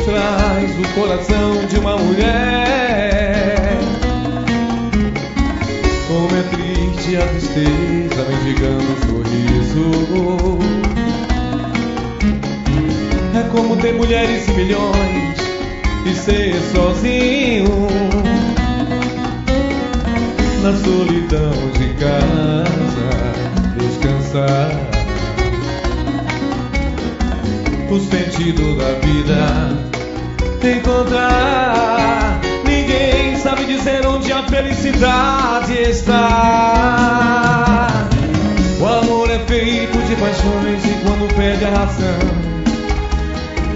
traz o coração de uma mulher? Como é triste a tristeza mendigando um sorriso. É como ter mulheres e milhões e ser sozinho na solidão de casa descansar. O sentido da vida encontrar. Ninguém sabe dizer onde a felicidade está. O amor é feito de paixões e quando perde a razão.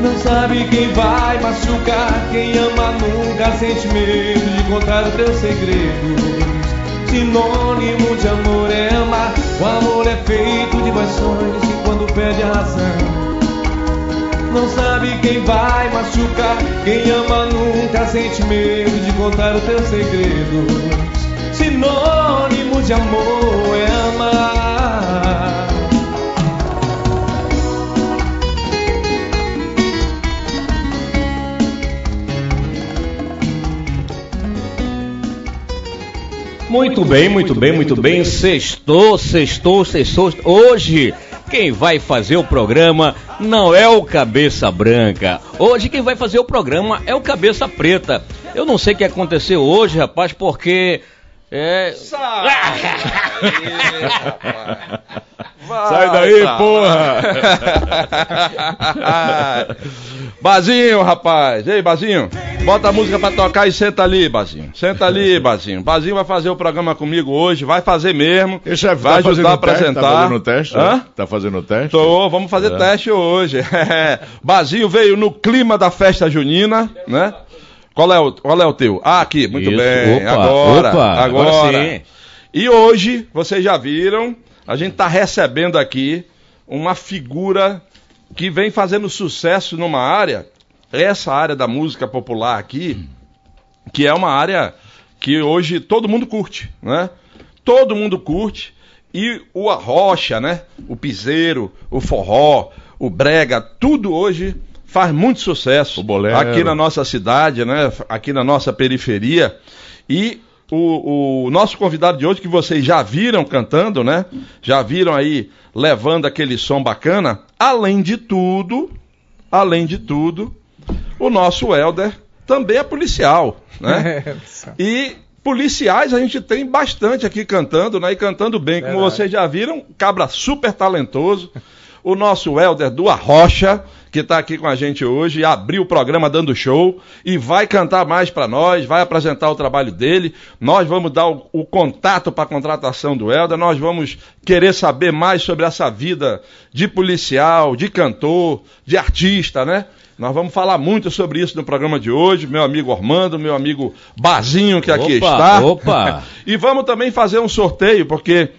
Não sabe quem vai machucar, quem ama nunca sente medo de contar os teus segredos. Sinônimo de amor é amar, o amor é feito de paixões e quando perde a razão. Não sabe quem vai machucar, quem ama nunca sente medo de contar os teus segredos. Sinônimo de amor é amar. Muito bem, muito bem, muito bem. Sextou, sextou, sextou. Hoje, quem vai fazer o programa não é o Cabeça Branca. Hoje, quem vai fazer o programa é o Cabeça Preta. Eu não sei o que aconteceu hoje, rapaz, porque. É. Sai daí, porra! Bazinho, rapaz. Ei, Bazinho, bota a música pra tocar e senta ali, Bazinho. Senta ali, Bazinho. Bazinho vai fazer o programa comigo hoje, vai fazer mesmo. E chefe, vai tá fazendo ajudar a teste? apresentar. Tá fazendo teste? Hã? Tá fazendo teste? Tô, vamos fazer É. teste hoje. Bazinho veio no clima da festa junina, né? Qual é o, qual é o teu? Ah, aqui, muito Isso, bem. opa, agora, opa, agora. agora sim. E hoje, vocês já viram, a gente tá recebendo aqui uma figura que vem fazendo sucesso numa área, essa área da música popular aqui, que é uma área que hoje todo mundo curte, né? Todo mundo curte. E o arrocha, né? O piseiro, o forró, o brega, tudo hoje faz muito sucesso aqui na nossa cidade, né? Aqui na nossa periferia. E o, o nosso convidado de hoje, que vocês já viram cantando, né? Já viram aí levando aquele som bacana. Além de tudo, além de tudo, o nosso Helder também é policial, né? E policiais a gente tem bastante aqui cantando, né? E cantando bem, como Verdade. vocês já viram, cabra super talentoso. O nosso Helder do Arrocha, que está aqui com a gente hoje, abriu o programa dando show e vai cantar mais para nós, vai apresentar o trabalho dele. Nós vamos dar o, o contato para a contratação do Helder, nós vamos querer saber mais sobre essa vida de policial, de cantor, de artista, né? Nós vamos falar muito sobre isso no programa de hoje. Meu amigo Ormando, meu amigo Bazinho, que aqui Opa, está. opa. e vamos também fazer um sorteio, porque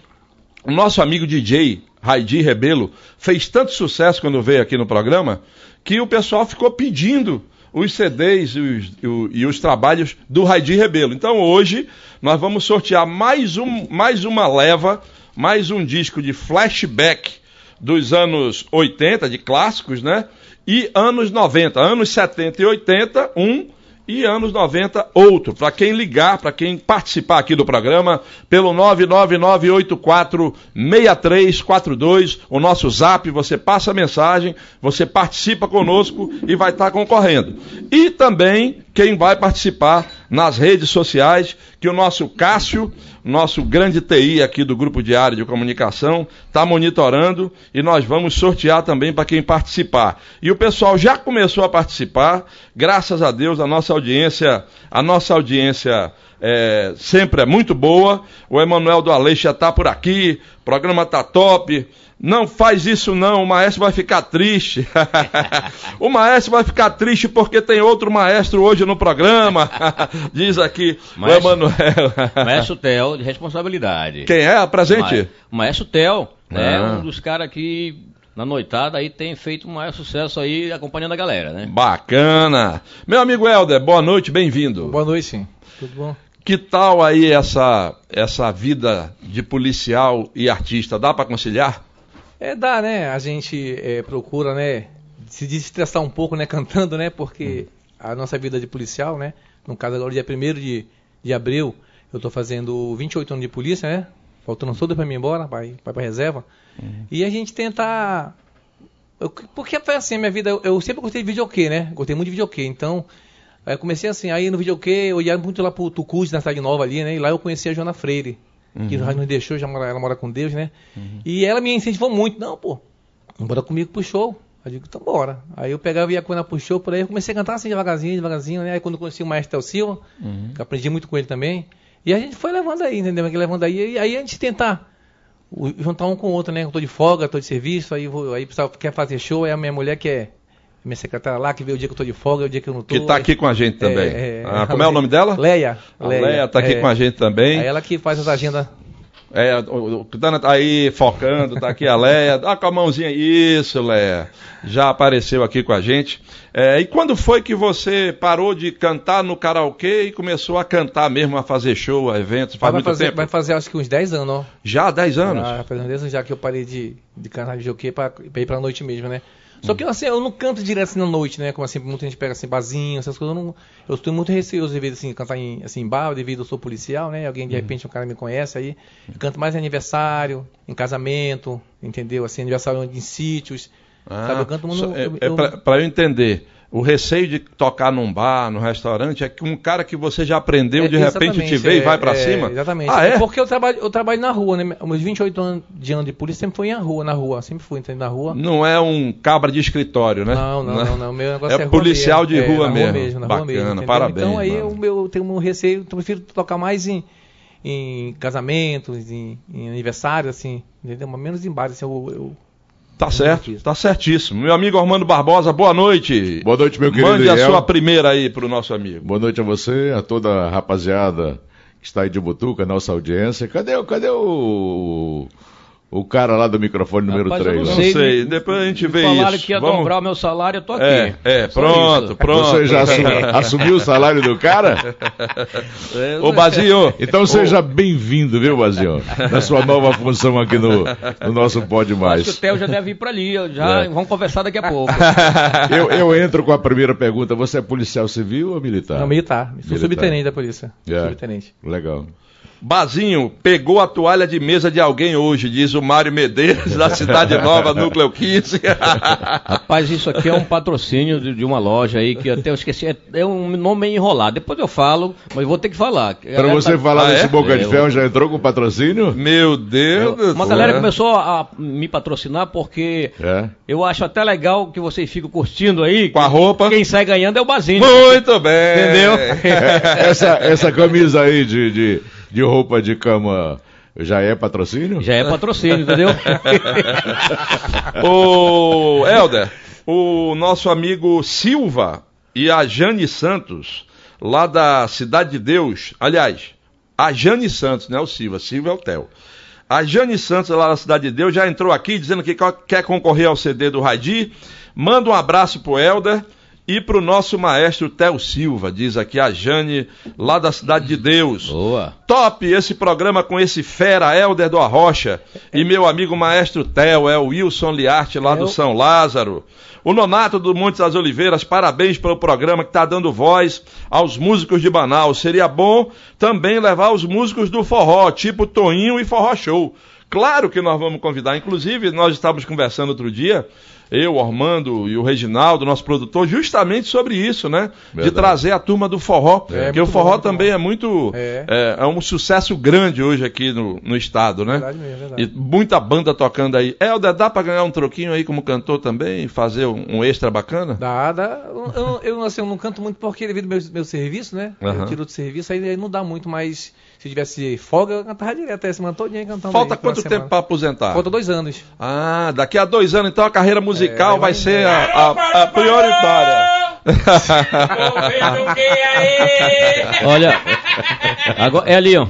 o nosso amigo DJ, Raidi Rebelo, fez tanto sucesso quando veio aqui no programa, que o pessoal ficou pedindo os CDs e os, e os trabalhos do Raidi Rebelo. Então hoje nós vamos sortear mais, um, mais uma leva, mais um disco de flashback dos anos 80, de clássicos, né? E anos 90, anos 70 e 80, um e anos 90 outro. Para quem ligar, para quem participar aqui do programa, pelo 999846342, o nosso zap, você passa a mensagem, você participa conosco e vai estar concorrendo. E também quem vai participar nas redes sociais, que o nosso Cássio, nosso grande TI aqui do Grupo Diário de Comunicação, está monitorando e nós vamos sortear também para quem participar. E o pessoal já começou a participar, graças a Deus, a nossa audiência, a nossa audiência é, sempre é muito boa. O Emanuel do Aleixo já está por aqui, o programa tá top. Não faz isso não, o maestro vai ficar triste. o maestro vai ficar triste porque tem outro maestro hoje no programa. Diz aqui Maestro- o Emanuel. Maestro Tel, de responsabilidade. Quem é? Apresente. Ma- Maestro Tel, né? Ah. Um dos caras que na noitada aí tem feito um maior sucesso aí acompanhando a galera, né? Bacana. Meu amigo Helder, boa noite, bem-vindo. Boa noite, tudo bom? Que tal aí essa, essa vida de policial e artista? Dá para conciliar? É, dá, né? A gente é, procura, né, se desestressar um pouco, né, cantando, né? Porque a nossa vida de policial, né? No caso agora, dia 1 de, de abril, eu tô fazendo 28 anos de polícia, né? Faltando tudo pra mim ir embora, vai, vai pra reserva. E a gente tenta... eu- porque foi assim, a minha vida, eu, eu sempre gostei de videokê, né? Gostei muito de videokê, então... Aí eu comecei assim, aí no videokê, eu ia muito lá pro Tucuz, na cidade nova ali, né? E lá eu conheci a Joana Freire, que já nos deixou, já mora, ela mora com Deus, né? E ela me incentivou muito, não, pô, bora comigo pro show. Eu digo, então bora. Aí eu pegava e ia com ela pro show, por aí eu comecei a cantar assim devagarzinho, devagarzinho, né? Aí quando eu conheci o Maestro Silva, que eu aprendi muito com ele também. E a gente foi levando aí, entendeu? Que levando aí, e aí a gente tentar o- juntar um com o outro, né? Eu tô de folga, tô de serviço, aí, vou, aí o pessoal quer fazer show, aí a minha mulher que é minha secretária lá, que vê o dia que eu tô de folga, o dia que eu não tô. Que tá aqui com a gente também. É, é, Ah, como é o nome dela? Leia. A Leia tá aqui é. com a gente também. Aí ela que faz as agendas. É, o, Dana tá aí focando, tá aqui a Leia. Dá com a mãozinha. Isso, Leia. Já apareceu aqui com a gente. É, e quando foi que você parou de cantar no karaokê e começou a cantar mesmo, a fazer show, a eventos? Faz vai, muito fazer, tempo? vai fazer acho que uns 10 anos, ó. Já há 10 anos? Já, faz uns 10 anos já que eu parei de, de cantar de jockey pra, pra ir pra noite mesmo, né? Só que assim, eu não canto direto assim na noite, né? Como assim, muita gente pega assim, barzinho, essas coisas. Eu, não, eu estou muito receoso devido assim, cantar em, assim, em bar, devido eu sou policial, né? Alguém de repente, um cara me conhece aí. Eu canto mais em aniversário, em casamento, entendeu? Assim, aniversário em sítios. sabe? Eu canto muito. é, eu- é pra eu entender. O receio de tocar num bar, num restaurante, é que um cara que você já aprendeu, É, de repente te vê e é, vai pra é, cima? Exatamente. Ah, é? Porque eu trabalho, eu trabalho na rua, né? Meus 28 anos de ano de polícia sempre foi na rua, na rua. Sempre fui, entendeu? Na rua. Não é um cabra de escritório, né? Não, não, não, não. Meu negócio é, É rua policial de rua é, na mesmo. Rua mesmo na Bacana, rua mesmo, entendeu? parabéns, Então aí meu eu tenho um receio, eu prefiro tocar mais em, em casamentos, em, em aniversário, assim, entendeu? Mas menos em bares, assim, eu, eu Tá certo, tá certíssimo. Meu amigo Armando Barbosa, boa noite. Boa noite, meu querido Mande a sua primeira aí pro nosso amigo. Boa noite a você, a toda a rapaziada que está aí de Butuca, nossa audiência. Cadê, cadê o, o cara lá do microfone número Rapaz, eu 3? não Não sei, sei, me- depois a gente vê Falaram isso. que ia Vamos- dobrar o meu salário, eu tô aqui. É, é, pronto, isso. pronto. Você já assu- assumiu o salário do cara? É, Ô, Bazinho, Então seja bem-vindo, viu, Bazinho? Na sua nova função aqui no, no nosso Pode Acho que o Mais. Theo já deve ir pra ali. eu Já, É. Vamos conversar daqui a pouco. Eu, eu entro com a primeira pergunta. Você é policial civil ou militar? Não, militar. Sou Militar. subtenente da polícia. É. Subtenente. Legal. Bazinho, pegou a toalha de mesa de alguém hoje, diz o Mário Medeiros, da Cidade Nova, Núcleo 15. Rapaz, isso aqui é um patrocínio de, de uma loja aí que até eu esqueci. É, é um nome meio enrolado. Depois eu falo, mas vou ter que falar. Pra você falar Ah, desse é? Boca de Eu- Ferro, já entrou com patrocínio? Meu Deus do Uma céu. galera começou a me patrocinar porque É. eu acho até legal que vocês ficam curtindo aí. Com a roupa. Quem sai ganhando é o Bazinho. Muito bem. Entendeu? essa, essa camisa aí de, de, de roupa de cama já é patrocínio? Já é patrocínio, entendeu? Ô, Helder, o nosso amigo Silva e a Jane Santos, lá da Cidade de Deus, aliás, a Jane Santos, não é o Silva, Silva é o Theo. A Jane Santos, lá da Cidade de Deus, já entrou aqui dizendo que quer concorrer ao CD do Raidi. Manda um abraço pro Helder e pro nosso maestro Theo Silva, diz aqui a Jane, lá da Cidade de Deus. Boa. Top esse programa com esse fera Helder do Arrocha e meu amigo maestro Theo, é o Wilson Liarte lá do Eu- São Lázaro. O Nonato do Montes das Oliveiras, parabéns pelo programa que está dando voz aos músicos de Manaus. Seria bom também levar os músicos do forró, tipo Toinho e Forró Show. Claro que nós vamos convidar, inclusive nós estávamos conversando outro dia, eu, o Armando e o Reginaldo, nosso produtor, justamente sobre isso, né? De Verdade. trazer a turma do forró. É, porque o forró bom, também bom. é muito. É. É, é um sucesso grande hoje aqui no, no estado, né? Verdade mesmo, verdade. E muita banda tocando aí. Helder, dá pra ganhar um troquinho aí como cantor também? Fazer um, um extra bacana? Dá, dá. Eu, eu, assim, eu não canto muito porque devido ao meu, meu serviço, né? Aham. Eu tiro do serviço, aí, aí não dá muito, mas se tivesse folga, eu cantava direto a semana todinha cantando. Falta aí, quanto semana. tempo pra aposentar? Falta dois anos. Ah, daqui a dois anos então a carreira musical É, vai ser a, a- a prioritária. Olha, agora, é ali, ó.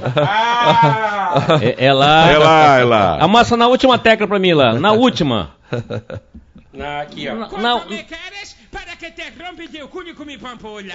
É, é lá. É lá, é lá. Amassa na última tecla pra mim lá. Na última. Na, aqui, ó. Na, ¿Cuánto na- me quieres para que te rompe con mi pampola?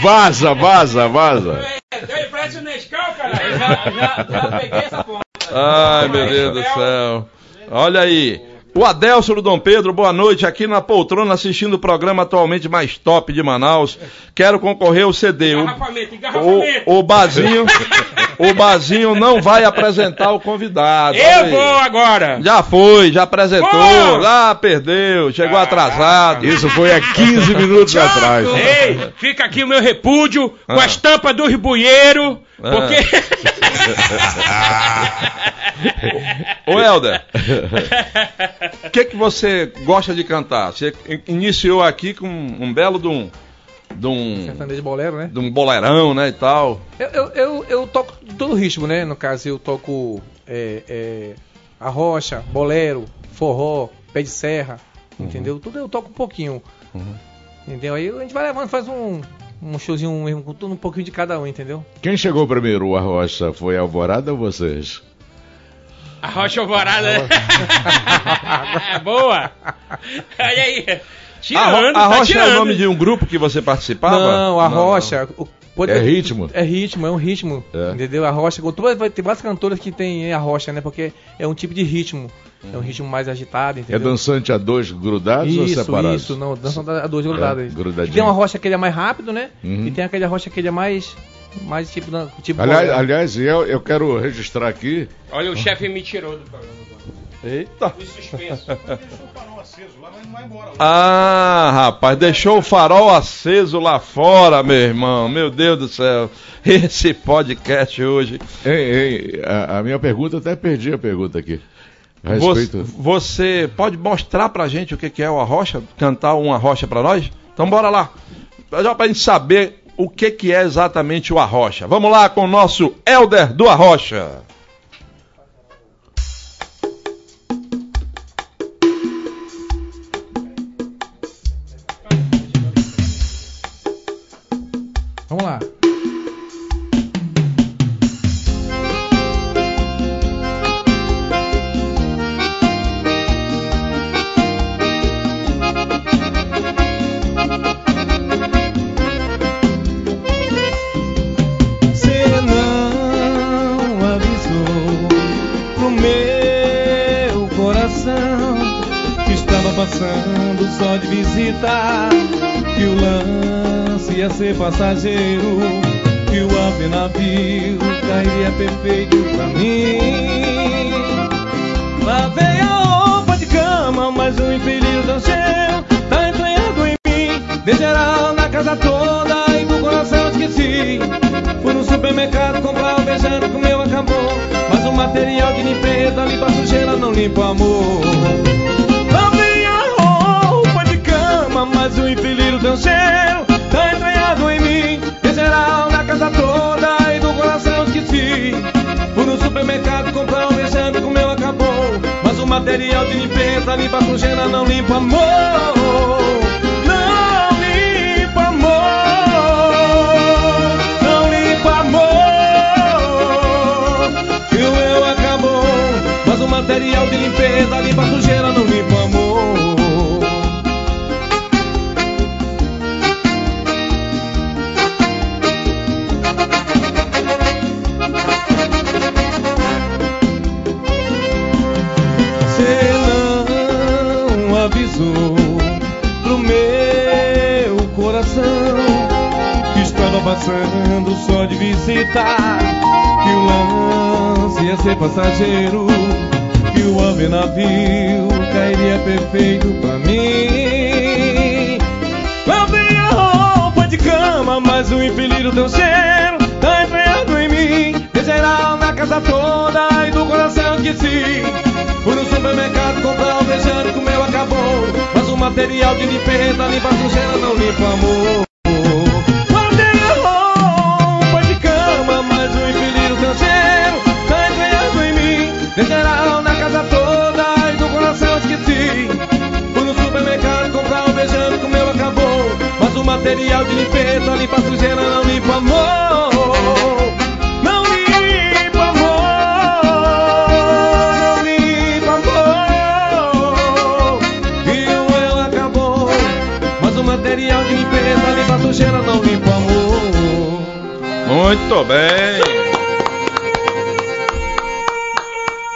Vaza, vaza, vaza. Eu um Nescau, cara. Eu já, já, já peguei essa ponta. Ai, meu Deus do céu. Olha aí. O Adelso do Dom Pedro, boa noite, aqui na poltrona assistindo o programa atualmente mais top de Manaus. Quero concorrer ao CD. O, Engarrafamento, engarrafamento. o, o Bazinho, o Bazinho não vai apresentar o convidado. Eu vou agora. Já foi, já apresentou, Pô! já perdeu, chegou atrasado. Isso foi há 15 minutos atrás. Ei, fica aqui o meu repúdio com Ah. as tampas dos bueiros, porque... Ô Helder, o que, que você gosta de cantar? Você in- iniciou aqui com um belo de um, de um, Sertanejo bolero, né? de um boleirão, né, e tal. Eu, eu, eu, eu toco todo ritmo, né? No caso, eu toco é, é, arrocha, bolero, forró, pé de serra, entendeu? Tudo eu toco um pouquinho. Entendeu? Aí a gente vai levando, faz um, um showzinho mesmo, com tudo um pouquinho de cada um, entendeu? Quem chegou primeiro, o Arrocha? Foi a Alvorada ou vocês? A rocha alvorada. Boa. Olha aí. A, Tirando, Ro- a tá Rocha é tirando. o nome de um grupo que você participava? Não, a rocha. o- pode- É ritmo? É ritmo, é um ritmo. É. Entendeu? A rocha. ter várias cantoras que tem a rocha, né? Porque é um tipo de ritmo. É um ritmo mais agitado, É entendeu? dançante a dois grudados ou Isso, separados? isso, não, dança a duas grudadas. grudadinho. tem uma rocha que ele é mais rápido, né? Uhum. E tem aquele rocha que ele é mais. Mais tipo. da- tipo Aliás, bolero. aliás eu, eu quero registrar aqui. Olha, o chefe me tirou do programa. Eita. Me suspenso. Ah, rapaz, deixou o farol aceso lá fora, meu irmão. Meu Deus do céu. Esse podcast hoje. Ei, ei, a, a minha pergunta, até perdi a pergunta aqui. Você, respeito. você pode mostrar pra gente o que que é o arrocha? Cantar uma rocha pra nós? Então bora lá. Já pra gente saber o que que é exatamente o arrocha. Vamos lá com o nosso Elder do Arrocha. Avisou pro meu coração que estava passando só de visitar. Que o lance ia ser passageiro, que o ave navio cairia perfeito pra mim. Lavei a roupa de cama, mas o infeliz do teu cheiro tá entranhado em mim. De geral na casa toda e do coração esqueci. Fui no supermercado comprar beijando que o meu acabou. Mas o material de limpeza limpa sujeira, não limpa amor. De geral na casa toda e do coração esqueci. Fui no supermercado comprar um beijando que o meu acabou. Mas o material de limpeza limpa sujeira, não limpa amor. Muito bem.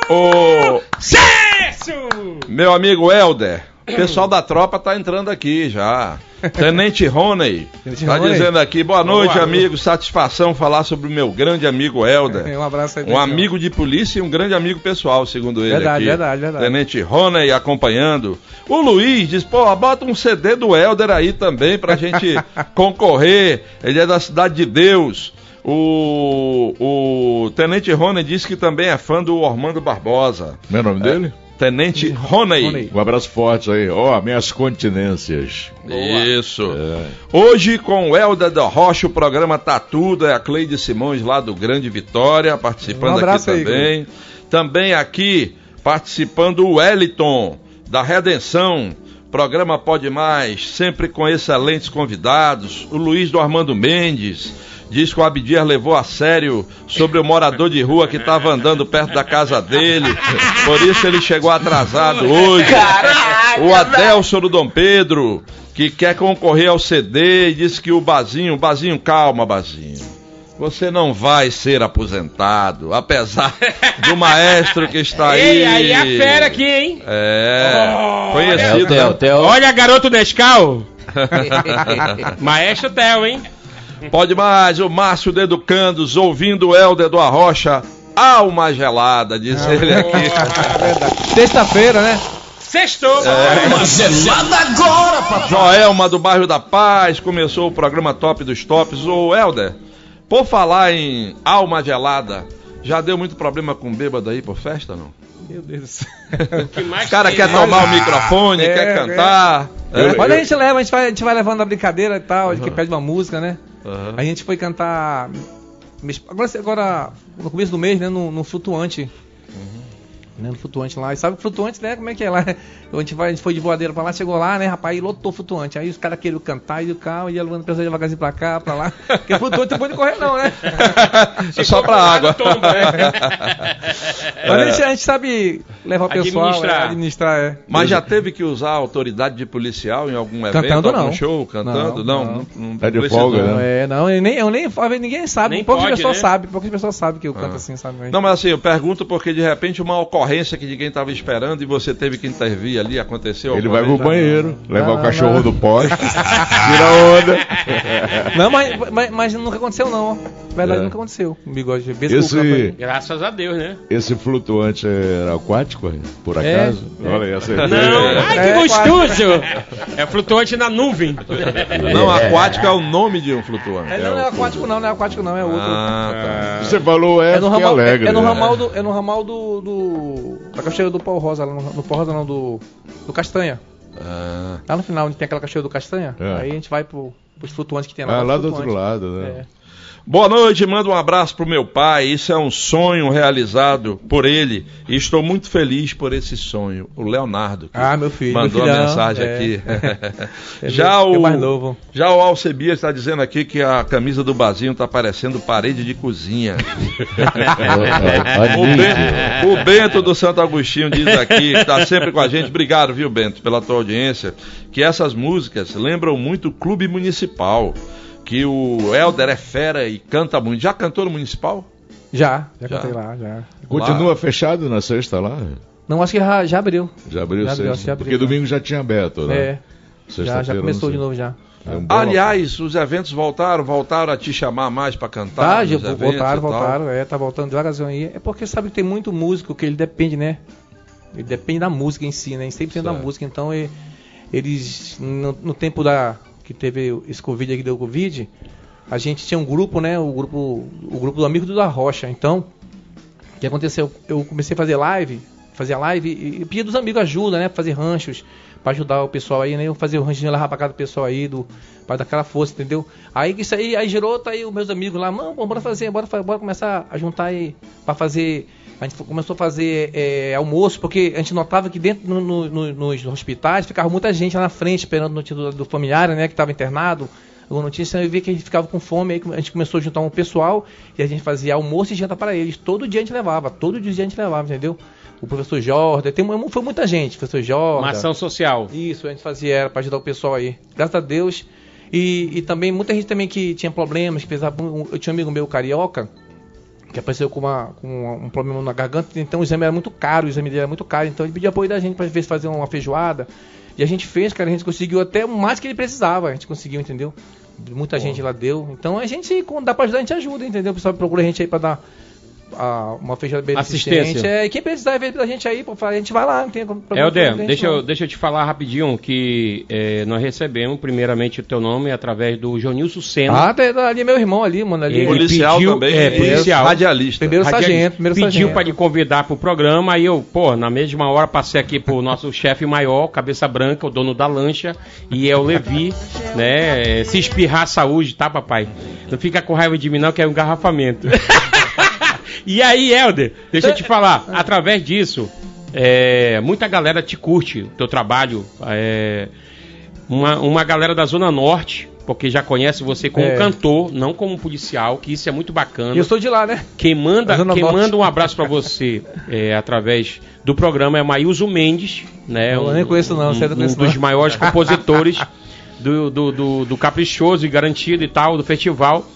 O Sucesso! meu amigo Helder, o pessoal da tropa tá entrando aqui já. Tenente Roney Tenente tá Roney. dizendo aqui, boa noite, Boa. amigo. Satisfação falar sobre o meu grande amigo Helder. Um abraço aí. Um amigo de polícia e um grande amigo pessoal, segundo ele Verdade, aqui. verdade, verdade. Tenente Roney acompanhando. O Luiz diz, pô, bota um CD do Helder aí também pra gente concorrer. Ele é da Cidade de Deus. O, o Tenente Roney disse que também é fã do Ormando Barbosa. Meu nome dele? Tenente Roney. Roney. Um abraço forte aí. Ó, minhas continências. Isso. É. Hoje, com o Helder da Rocha, o programa Tá Tudo, é a Cleide Simões lá do Grande Vitória, participando Um aqui aí, também. também aqui, participando o Wellington, da Redenção. Programa Pode Mais, sempre com excelentes convidados. O Luiz do Armando Mendes. Diz que o Abdias levou a sério sobre o morador de rua que estava andando perto da casa dele. Por isso ele chegou atrasado hoje. O Adelson do Dom Pedro, que quer concorrer ao CD e disse que o Bazinho, Bazinho, calma, Bazinho. Você não vai ser aposentado, apesar do maestro que está aí. Ei, aí a fera aqui, hein? É, É o conhecido. Theo, né? Theo. Olha, garoto Nescau. Maestro Theo, hein? Pode mais, o Márcio do Educandos, ouvindo o Helder do Arrocha, alma gelada, diz ele aqui. É verdade. Sexta-feira, né? Sextou. Uma gelada agora, papai. Joelma do bairro da Paz, começou o programa Top dos Tops. Ô Helder, por falar em alma gelada, já deu muito problema com bêbado aí por festa, não? Meu Deus do céu. O cara quer tomar o microfone, É, quer é. cantar. Eu- é? Mas a gente leva, a gente vai, a gente vai levando a brincadeira e tal, a gente pede uma música, né? Aham. A gente foi cantar. Agora, agora no começo do mês, né? No, no flutuante. Né, no flutuante lá. E sabe o flutuante, né? Como é que é lá? A gente, vai, a gente foi de voadeira pra lá, chegou lá, né, rapaz? E lotou o flutuante. Aí os caras queriam cantar e o carro ia levando a pessoa devagarzinho pra cá, pra lá. Porque flutuante não pode correr, não, né? É só pra água. Tomba, né? Mas a, gente, a gente sabe levar o pessoal, Administrar. é, administrar, é. Mas já teve que usar a autoridade de policial em algum evento, Cantando, algum não. show, cantando? Não, Não, não, não Tá de precisou. folga, né? Não, é, não, eu nem, eu nem, ninguém sabe, Nem poucas pode, pessoas né? sabem, poucas pessoas sabem que eu canto Ah. assim, sabe? Não, mas assim, eu pergunto porque de repente uma ocorrência que ninguém estava esperando e você teve que intervir ali, aconteceu Ele vai pro banheiro, levar o cachorro não. do poste, tira onda. Não, mas, mas, mas nunca aconteceu não, ó. verdade É. nunca aconteceu. O bigode, campo Esse. Graças a Deus, né? esse flutuante era aquático, por É, acaso? Olha aí, acertei. Não, ai que É, gostoso! É flutuante na nuvem. Não, aquático é o nome de um flutuante. É, não, não é aquático não, não é aquático não, é outro. Ah, Você falou é, É no ramal, alegre. é, é no né? ramal do, é no ramal do, do da cachoeira do Pau Rosa, lá no, no Pau Rosa não, do, do Castanha. Ah. Lá no final, onde tem aquela cachoeira do Castanha, É. aí a gente vai pro, pros flutuantes que tem lá. Ah, lá do outro lado, né? É. Boa noite, manda um abraço pro meu pai. Isso é um sonho realizado por ele e estou muito feliz por esse sonho. O Leonardo. que Ah, meu filho, Mandou meu a mensagem é. aqui. É já meu- é o mais novo. Já o Alcebias está dizendo aqui que a camisa do Bazinho tá parecendo parede de cozinha. o, Bento, o Bento do Santo Agostinho diz aqui, que está sempre com a gente. Obrigado, viu, Bento, pela tua audiência. Que essas músicas lembram muito o Clube Municipal. Que o Helder é fera e canta muito. Já cantou no Municipal? Já, já, Já. cantei lá, já. Continua fechado na sexta lá? Não, acho que já, já abriu. Já abriu Já abriu, sexta? já abriu, Porque já. domingo já tinha aberto, né? É, já, já começou de novo já. É um Aliás, os eventos voltaram, voltaram a te chamar mais para cantar. Tá, já voltaram, voltaram, é, tá voltando devagarzinho aí. É porque sabe que tem muito músico que ele depende, né? Ele depende da música em si, né? Em 100% da música. Então, e- eles, no, no tempo da que teve esse Covid aqui, deu Covid, a gente tinha um grupo, né? O grupo, o grupo do Amigo do da Rocha. Então, o que aconteceu? Eu comecei a fazer live, fazia live e, e dos amigos ajuda, né? Pra fazer ranchos, pra ajudar o pessoal aí, né? Eu o ranchinho lá pra casa do pessoal aí, do, pra dar aquela força, entendeu? Aí isso aí, aí gerou, tá aí os meus amigos lá, mano, bora fazer, bora, bora começar a juntar aí pra fazer. A gente começou a fazer é, almoço, porque a gente notava que dentro no- no- no- nos hospitais ficava muita gente lá na frente esperando notícia do, do familiar, né? Que estava internado. Alguma notícia, eu vi que a gente ficava com fome, aí a gente começou a juntar um pessoal e a gente fazia almoço e janta para eles. Todo dia a gente levava, todo dia a gente levava, entendeu? O professor Jordan, tem, foi muita gente, professor Jordan. Uma ação social. Isso, a gente fazia era para ajudar o pessoal aí. Graças a Deus. E, e também muita gente também que tinha problemas, que precisava. um- Eu tinha um amigo meu carioca que apareceu com, uma, com um problema na garganta, então o exame era muito caro, o exame dele era muito caro, então ele pediu apoio da gente para ver se fazer uma feijoada. E a gente fez, cara, a gente conseguiu até mais que ele precisava, a gente conseguiu, entendeu? Muita gente lá deu. Então a gente, quando dá pra ajudar, a gente ajuda, entendeu? O pessoal procura a gente aí pra dar a- uma feijoada bem Assistência. assistente. É, e quem precisar ver da gente aí, pô, a gente vai lá, não tem problema. Helder, gente deixa eu, deixa eu te falar rapidinho que eh, nós recebemos primeiramente o teu nome através do Jonilson Senna. Ah, tá, tá ali é meu irmão ali, mano. Ali. Ele Policial pediu- também, é, policial. radialista. Primeiro Radialista. sargento, primeiro pediu para lhe convidar pro programa, aí eu, pô, na mesma hora passei aqui pro nosso chefe maior, cabeça branca, o dono da lancha, e é o Levi, né? Se espirrar saúde, tá, papai? Não fica com raiva de mim não, que é um engarrafamento. e aí, Helder, deixa eu te falar, através disso, é, muita galera te curte o teu trabalho, é, uma, uma galera da Zona Norte, porque já conhece você como É. cantor, não como policial, que isso é muito bacana. E eu sou de lá, né? Quem manda, quem Norte. manda um abraço pra você é, através do programa é Maílso Mendes, né? Eu um, nem conheço não, um, você não um conhece dos maiores compositores do, do, do, do Caprichoso e Garantido e tal, do festival.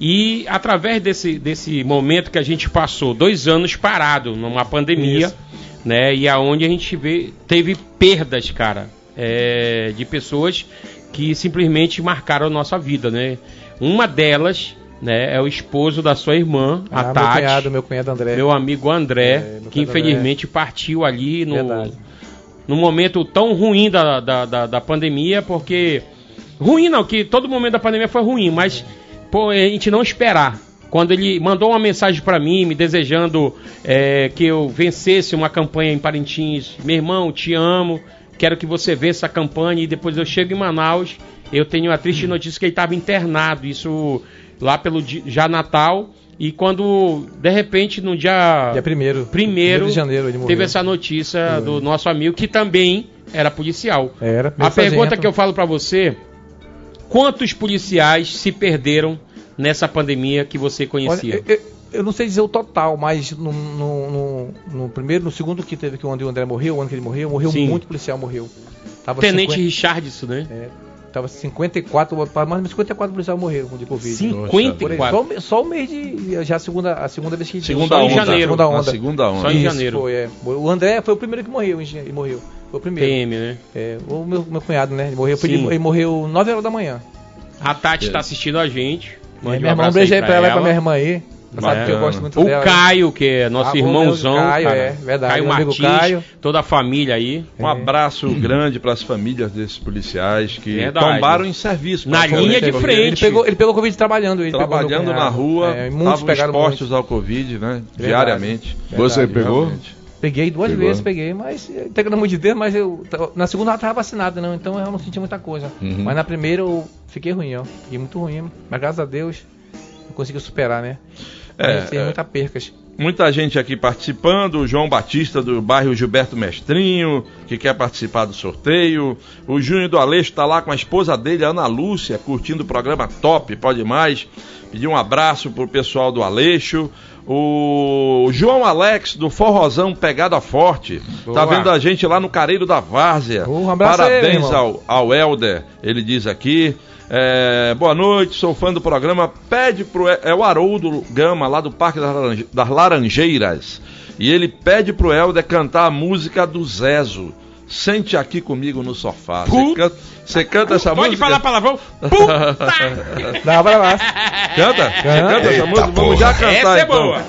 E através desse, desse momento que a gente passou dois anos parado numa pandemia, Isso. né? E aonde a gente vê, teve perdas, cara, é, de pessoas que simplesmente marcaram a nossa vida, né? Uma delas, né, é o esposo da sua irmã, a Ah, meu Tati, cunhado, meu cunhado André. meu amigo André, É, meu que infelizmente partiu ali no, Verdade. no momento tão ruim da, da, da, da pandemia, porque. Ruim não, que todo momento da pandemia foi ruim, mas pô, a gente não esperar. Quando ele mandou uma mensagem pra mim, me desejando é, que eu vencesse uma campanha em Parintins, meu irmão, te amo, quero que você vença a campanha, e depois eu chego em Manaus, eu tenho a triste notícia que ele estava internado, isso lá pelo já Natal, e quando, de repente, no dia Dia primeiro. primeiro, de janeiro ele morreu. teve essa notícia do nosso amigo que também era policial. Era, A pergunta sargento. que eu falo pra você: quantos policiais se perderam nessa pandemia que você Olha, conhecia? eu, eu- eu não sei dizer o total, mas no, no, no- no primeiro, no segundo que teve que onde o André morreu, o ano que ele morreu, morreu Sim. muito policial, morreu. Tava Tenente 50 Richardson, né? é, tava 54, mais ou menos 54 policiais morreram de Covid. Por aí, 54. só, só o mês de. Já a segunda, a segunda vez que Segunda em onda. janeiro. Segunda Na onda. segunda onda. Só em Isso, janeiro. Foi, é. O André foi o primeiro que morreu, e morreu. Foi o primeiro. PM, né? É, o meu, meu cunhado, né? Ele morreu, de- ele morreu 9 horas da manhã. A Tati está assistindo a gente. Mande Minha irmã, um beijo aí pra ela e pra minha irmã aí. Ela sabe que eu gosto muito O dela. Caio, que é nosso Ah, irmãozão. Caio, cara. é, verdade, Caio meu amigo Martins, Caio. toda a família aí. Um abraço grande para as famílias desses policiais que Verdade. tombaram em serviço. Na linha de frente. Ele pegou, ele pegou Covid trabalhando. Ele Trabalhando na rua, É, muitos estavam pegaram expostos muito. ao Covid, né? Verdade. Diariamente. Você Verdade, pegou? Realmente. Peguei duas Pegou. vezes, peguei, mas eh, pegando muito de Deus, mas eu na segunda eu tava vacinado, não, então eu não senti muita coisa. Uhum. Mas na primeira eu fiquei ruim, ó. Fiquei muito ruim, mas graças a Deus eu consegui superar, né? É, tem é. muitas percas. Muita gente aqui participando, o João Batista do bairro Gilberto Mestrinho, que quer participar do sorteio. O Júnior do Aleixo está lá com a esposa dele, a Ana Lúcia, curtindo o programa Top, pode mais. Pedir um abraço pro pessoal do Aleixo. O João Alex do Forrozão Pegada Forte. Tá Boa. vendo a gente lá no Careiro da Várzea. Um abraço aí, Parabéns irmão. ao, ao Helder, ele diz aqui. É, boa noite, sou fã do programa. Pede pro. É o Haroldo Gama, lá do Parque das Laranjeiras. E ele pede pro Helder cantar a música do Zezo. Sente aqui comigo no sofá. Você canta, você canta essa Pode música? falar palavrão? Puta! Dá pra lá. Canta? Você canta essa música? Vamos porra. já cantar Essa é então. boa.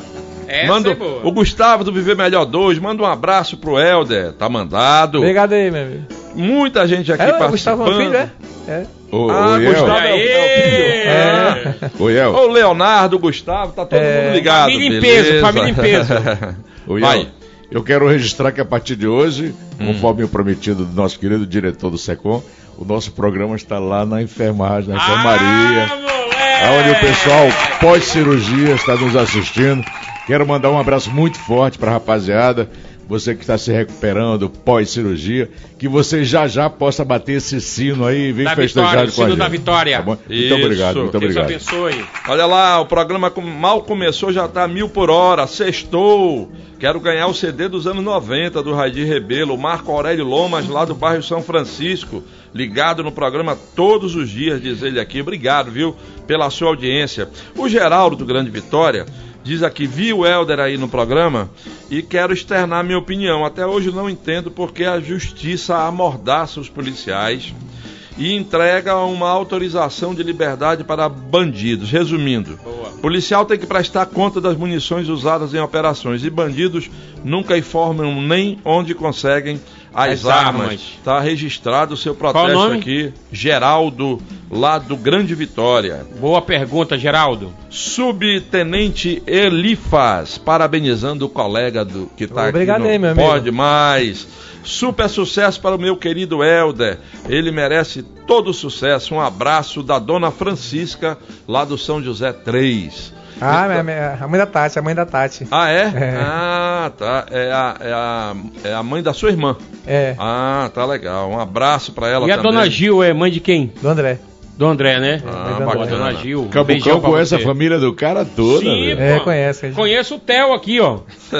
Essa Manda é boa. o Gustavo do Viver Melhor 2, manda um abraço pro Helder, tá mandado. Obrigado aí, meu amigo. Muita gente aqui É, o participando. Gustavo é filho, é? É. Ah. Gustavo. Olha aí! É. Ô, Iel. Ô, Leonardo, Gustavo, tá todo É. mundo ligado. Família em beleza? peso, família em peso. Vai. Eu quero registrar que a partir de hoje, Hum. conforme o prometido do nosso querido diretor do SECOM, o nosso programa está lá na enfermagem, na enfermaria. Ah, onde o pessoal pós-cirurgia está nos assistindo. Quero mandar um abraço muito forte para a rapaziada, você que está se recuperando pós-cirurgia, que você já já possa bater esse sino aí e vir Da festejar vitória, o com a sino gente. da vitória. Tá? Isso. Muito obrigado, muito Deus obrigado. abençoe. Olha lá, o programa mal começou, já tá mil por hora, sextou. Quero ganhar o CD dos anos 90 do Raidi Rebelo, o Marco Aurélio Lomas, lá do bairro São Francisco, ligado no programa todos os dias, diz ele aqui. Obrigado, viu, pela sua audiência. O Geraldo do Grande Vitória diz aqui, vi o Helder aí no programa e quero externar minha opinião. Até hoje não entendo porque a justiça amordaça os policiais e entrega uma autorização de liberdade para bandidos. Resumindo, policial tem que prestar conta das munições usadas em operações e bandidos nunca informam nem onde conseguem as, As armas. armas. Está registrado o seu Qual o protesto nome? aqui, Geraldo, lá do Grande Vitória. Boa pergunta, Geraldo. Subtenente Elifas, parabenizando o colega do que está aqui. Obrigado meu amigo. Pode mais. Super sucesso para o meu querido Helder. Ele merece todo o sucesso. Um abraço da dona Francisca, lá do São José 3. Ah, minha- minha- a mãe da Tati, a mãe da Tati. Ah, é? É. Ah, tá. É a, é, a, é a mãe da sua irmã. É, Ah, tá legal. Um abraço para ela e a também. dona Gil é mãe de quem? do André. Do André, né? Ah, É, Boa, bacana. dona Gil. um Cabucão beijão pra conhece a família do cara toda, Sim, velho. É, conhece, gente. Conheço o Theo aqui, ó.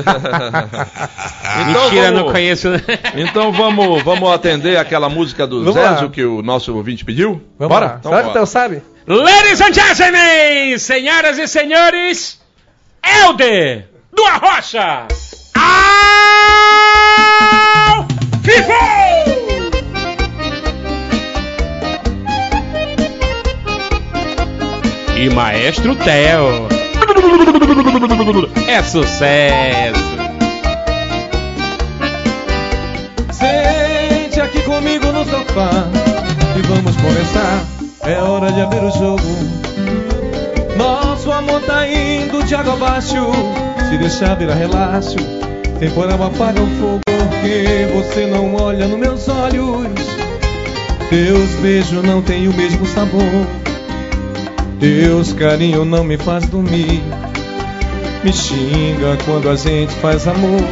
Então Mentira, vamos- não conheço. né? Então vamos, vamos atender aquela música do Vamos lá. Zezo que o nosso ouvinte pediu? Vamos Bora? lá. Então bora. então, sabe? Ladies and gentlemen, senhoras e senhores, Helder do Arrocha. Ao vivo! E Maestro Theo. É sucesso. Sente aqui comigo no sofá e vamos começar. É hora de abrir o jogo. Nosso amor tá indo de água abaixo. Se deixar virar relaxo, temporal apaga o fogo. Porque você não olha nos meus olhos. Teus beijos não têm o mesmo sabor. Teus carinho não me faz dormir. Me xinga quando a gente faz amor.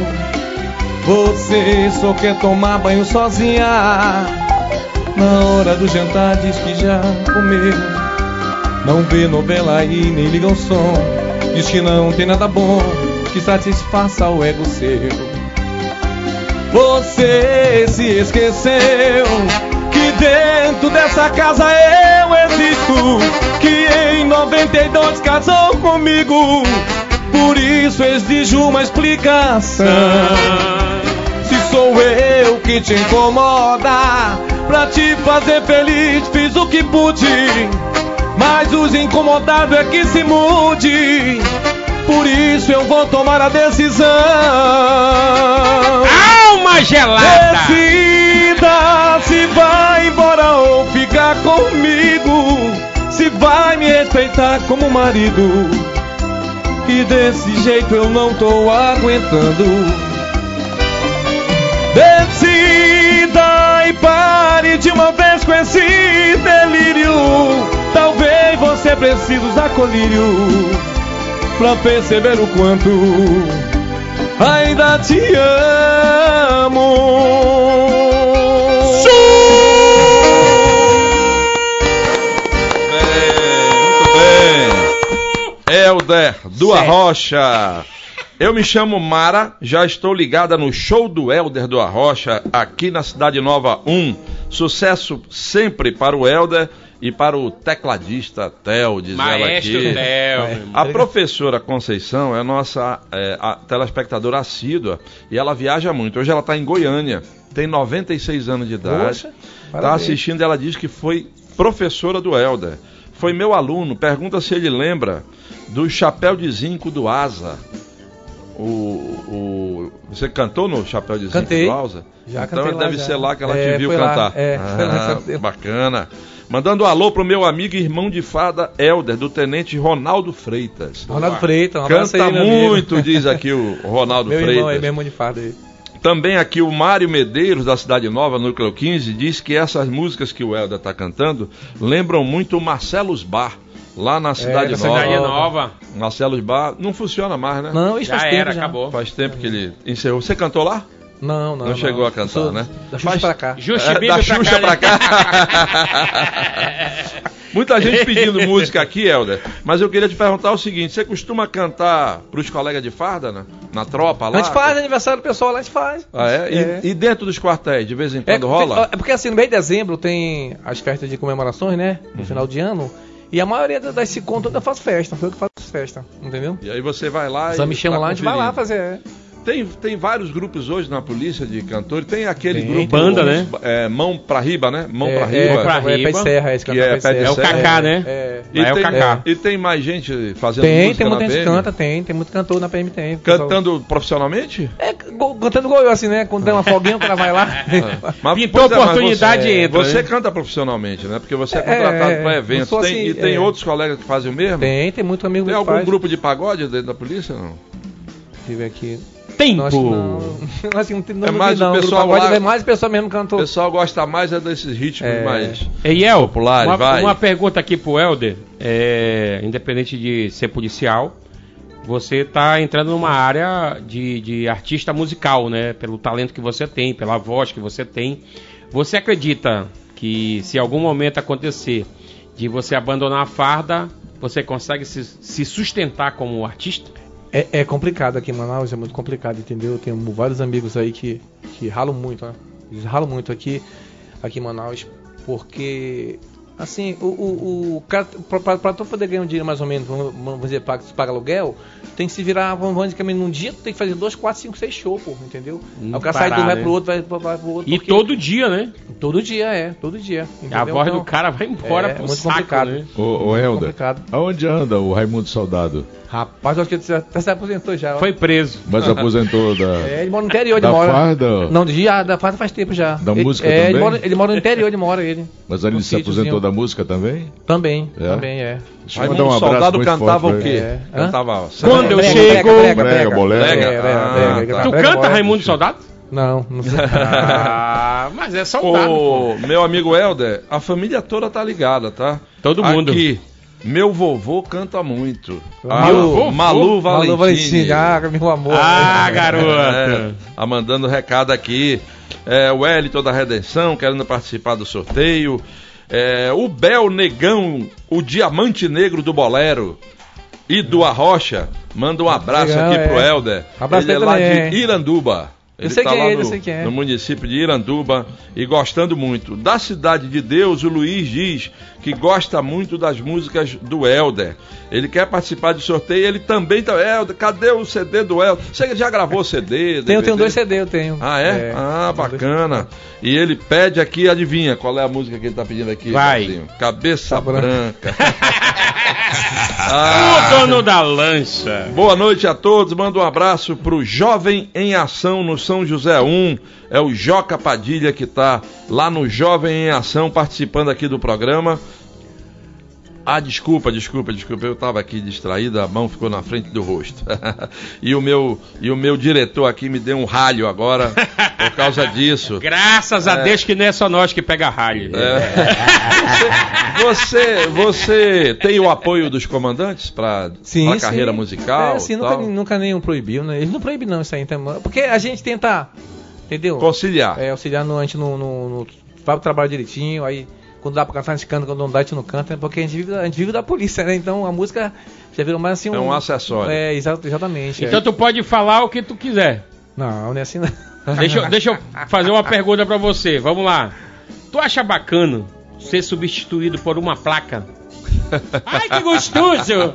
Você só quer tomar banho sozinha. Na hora do jantar diz que já comeu. Não vê novela e nem liga o som. Diz que não tem nada bom que satisfaça o ego seu. Você se esqueceu que dentro dessa casa eu existo. Que em 92 casou comigo. Por isso exijo uma explicação. Se sou eu que te incomoda, pra te fazer feliz fiz o que pude. Mas os incomodados é que se mude. Por isso eu vou tomar a decisão. Alma gelada! Decida se vai embora ou ficar comigo. Se vai me respeitar como marido. Que desse jeito eu não tô aguentando. Decida e pare de uma vez com esse delírio. Talvez você precise usar colírio pra perceber o quanto ainda te amo. Bem, muito bem. Helder do Arrocha. Eu me chamo Mara, já estou ligada no show do Helder do Arrocha, aqui na Cidade Nova 1. Sucesso sempre para o Helder e para o tecladista Theo, diz ela Maestro aqui. Theo. A professora Conceição é nossa é, a telespectadora assídua e ela viaja muito. Hoje ela está em Goiânia, tem 96 anos de idade. Está assistindo, ela diz que foi professora do Helder. Foi meu aluno, pergunta se ele lembra do chapéu de zinco do Asa. O, o- você cantou no chapéu de zinco Cantei. Asa? Já então lá, deve já. ser lá que ela É, te viu lá, cantar. é, lá que ah, bacana. Mandando um alô pro meu amigo e irmão de fada Helder, do tenente Ronaldo Freitas. Ronaldo Freitas, um Canta aí, muito, diz aqui o Ronaldo Meu Freitas. irmão aí, meu irmão de farda aí. Também aqui o Mário Medeiros, da Cidade Nova, Núcleo 15, diz que essas músicas que o Helder está cantando lembram muito o Marcelos Bar, lá na Cidade na Nova. Cidade Nova. Marcelos Bar não funciona mais, né? Não, isso Já faz tempo era, já. acabou. Faz tempo que ele encerrou. Você cantou lá? Não, não. Não chegou a cantar, Sou né? Da Xuxa Faz- pra cá. Justi É, da Xuxa pra cá. Muita gente pedindo música aqui, Helder. Mas eu queria te perguntar o seguinte: você costuma cantar pros colegas de farda, né? Na tropa lá? A gente faz aniversário do pessoal lá, a gente faz. Ah, é? E, É. e dentro dos quartéis, de vez em É, quando rola? é porque assim, no mês de dezembro tem as festas de comemorações, né? No Uhum. final de ano. E a maioria das- das Sicom toda faz festa. Foi eu que faço festa, entendeu? E aí você vai lá Só e me chamam tá lá, a gente vai lá conferindo. fazer. Tem, tem vários grupos hoje na polícia de cantores. Tem aquele Tem. grupo. Banda, né? É, mão pra riba, né? Mão é, pra é, riba. pra é, pé riba, de serra, esse que é pé pé de serra. É o serra. Kaká, né? É. E, é o tem, Kaká. e tem mais gente fazendo Tem, música tem na muita gente que canta, tem, tem muito cantor na PM, tem. pessoal- Cantando profissionalmente? É, go- cantando igual eu, assim, né? Quando tem uma folguinha, o cara vai lá. Mas, Pintou é, oportunidade você, entra, Você né? canta profissionalmente, né? Porque você é É, contratado é, para não eventos. Tem, assim, e tem é. outros colegas que fazem o mesmo? tem, tem muito amigo Tem algum grupo de pagode dentro da polícia? Não. Deixa eu ver aqui. Tempo. Acho que não. Acho que não tem não, É mais não, o pessoal pagode, lá- é mais o pessoal mesmo O cantou. pessoal gosta mais é desses ritmos É. mais. Eiel, Populares, uma, vai. uma pergunta aqui pro Helder. É, independente de ser policial, você tá entrando numa área de, de artista musical, né? Pelo talento que você tem, pela voz que você tem. Você acredita que se algum momento acontecer de você abandonar a farda, você consegue se, se sustentar como artista? É, é complicado aqui em Manaus, é muito complicado, entendeu? Eu tenho vários amigos aí que, que ralam muito, né? Eles ralam muito aqui, aqui em Manaus, porque, assim, o, o, o cara, pra, pra, pra tu poder ganhar um dinheiro mais ou menos, vamos, dizer, paga, paga aluguel, tem que se virar, vamos dizer, que num dia tu tem que fazer dois, quatro, cinco, seis shows, pô, entendeu? Não Aí o cara parar, sai de um, vai pro outro, vai, vai pro outro. E porque- todo dia, né? Todo dia, é, todo dia. A entendeu? voz Então, do cara vai embora é pro muito saco, complicado. né? Ô, ô Helder, complicado. aonde anda o Raimundo Soldado? Rapaz, eu acho que ele até se aposentou já. Foi preso. Mas aposentou da, É, ele mora no interior, ele da mora. farda? Não, já, da farda faz tempo já. Da Ele- música é, Ele também? mora, ele mora no interior, ele mora ele. Mas ele se aposentou. Da música também? Também, É? também é. Deixa eu mandar um abraço Soldado muito cantava forte o quê? É. Cantava. Quando eu chego- brega. É, Ah, tá. Tu canta. Raimundo Soldado? Não, não sei. Ah, mas é pô. Ô, meu amigo Helder, a família toda tá ligada, tá? Todo mundo. Aqui, meu vovô canta muito. Ah, Meu vovô? Malu Valentini. Alô, Valentim, ah, meu amor. Ah, É, garoto. tá mandando recado aqui. É, o Wellington da Redenção querendo participar do sorteio. É, o Bel Negão, o diamante negro do Bolero. E do Arrocha, manda um abraço Legal, aqui é. pro Helder. Abraço Ele é lá também. de Iranduba. Ele tá quem lá é no, é. no município de Iranduba e gostando muito. Da Cidade de Deus, o Luiz diz que gosta muito das músicas do Helder. Ele quer participar do sorteio, ele também tá. Helder, cadê o CD do Helder? Você já gravou CD? Tenho, eu tenho dois CD, eu tenho. Ah, é? ah, tenho dois bacana. E ele pede aqui, adivinha qual é a música que ele tá pedindo aqui? Vai. Cabeça Tá Branca. O ah, dono da lancha. boa noite a todos. Manda um abraço pro Jovem em Ação no São José 1. É o Joca Padilha que tá lá no Jovem em Ação participando aqui do programa. Ah, desculpa, desculpa, desculpa, eu estava aqui distraído, a mão ficou na frente do rosto. e, o meu, e o meu diretor aqui me deu um ralho agora por causa disso. Graças a Deus que não é só nós que pega ralho. É. Você, você, você tem o apoio dos comandantes para a carreira sim. musical? É, sim, nunca, nunca nenhum proibiu, né? Eles não proíbem não isso aí, então, porque a gente tenta, entendeu? Conciliar. É, auxiliar no, a gente no, no, no vai pro trabalho direitinho, aí quando dá pra cantar a gente canta, quando não dá a gente não canta, né? porque a gente vive, da- a gente vive da polícia, né? Então a música já virou mais assim É um acessório. É, exa- exatamente. Então é. tu pode falar o que tu quiser. Não, não é assim não. Deixa, eu- deixa eu fazer uma pergunta pra você. Vamos lá. Tu acha bacana ser substituído por uma placa? Ai, que gostoso!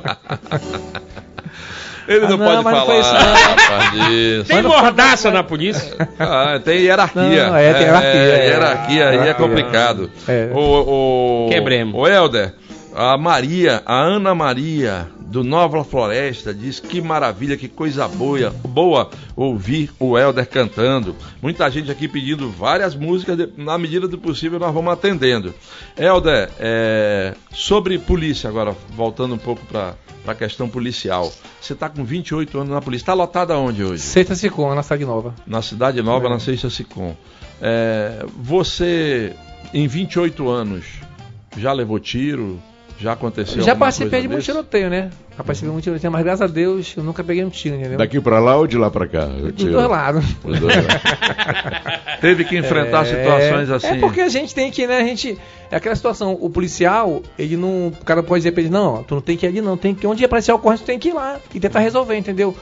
Ele Ah, não, não, pode mas não foi isso, falar, não. Tem mordaça na polícia? Ah, tem hierarquia. Não, é, tem hierarquia, É, é. hierarquia aí é complicado. É. O, o, Quebremos. O Helder, a Maria, a Ana Maria do Nova Floresta diz que maravilha, que coisa boa, boa ouvir o Helder cantando. Muita gente aqui pedindo várias músicas, na medida do possível nós vamos atendendo. Helder, é, sobre polícia agora, voltando um pouco para a questão policial. Você está com 28 anos na polícia. Está lotada onde hoje? Sexta Sicom, na cidade nova. na Cidade Nova, É. na Sexta Sicom. É, você, em 28 anos, já levou tiro? Já aconteceu Já participei coisa de muito desse? tiroteio, né? Já participei de muito tiroteio, mas graças a Deus eu nunca peguei um tiro, entendeu? Daqui pra lá ou de lá pra cá? Eu Dos tiro. dois lados. Os dois lados. Teve que enfrentar situações assim. É porque a gente tem que, né? A gente. É aquela situação, o policial, ele não. O cara pode dizer pra ele, não, tu não tem que ir ali, não. Tem que. Onde aparecer ocorre, tu tem que ir lá e tentar resolver, entendeu?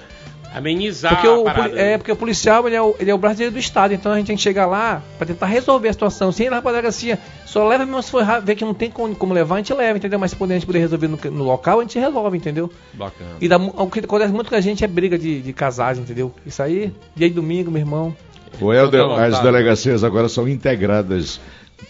Amenizar Porque a o, é, porque o policial ele é o, ele é o brasileiro do Estado, então a gente tem que chegar lá pra tentar resolver a situação. Se ir lá pra delegacia, só leva mesmo se for ver que não tem como, como levar, a gente leva, entendeu? Mas se puder, a gente puder resolver no, no local, a gente resolve, entendeu? Bacana. E dá, o que acontece muito com a gente é briga de, de casais, entendeu? Isso aí, dia de domingo, meu irmão. O Helder, Fica à as delegacias agora são integradas,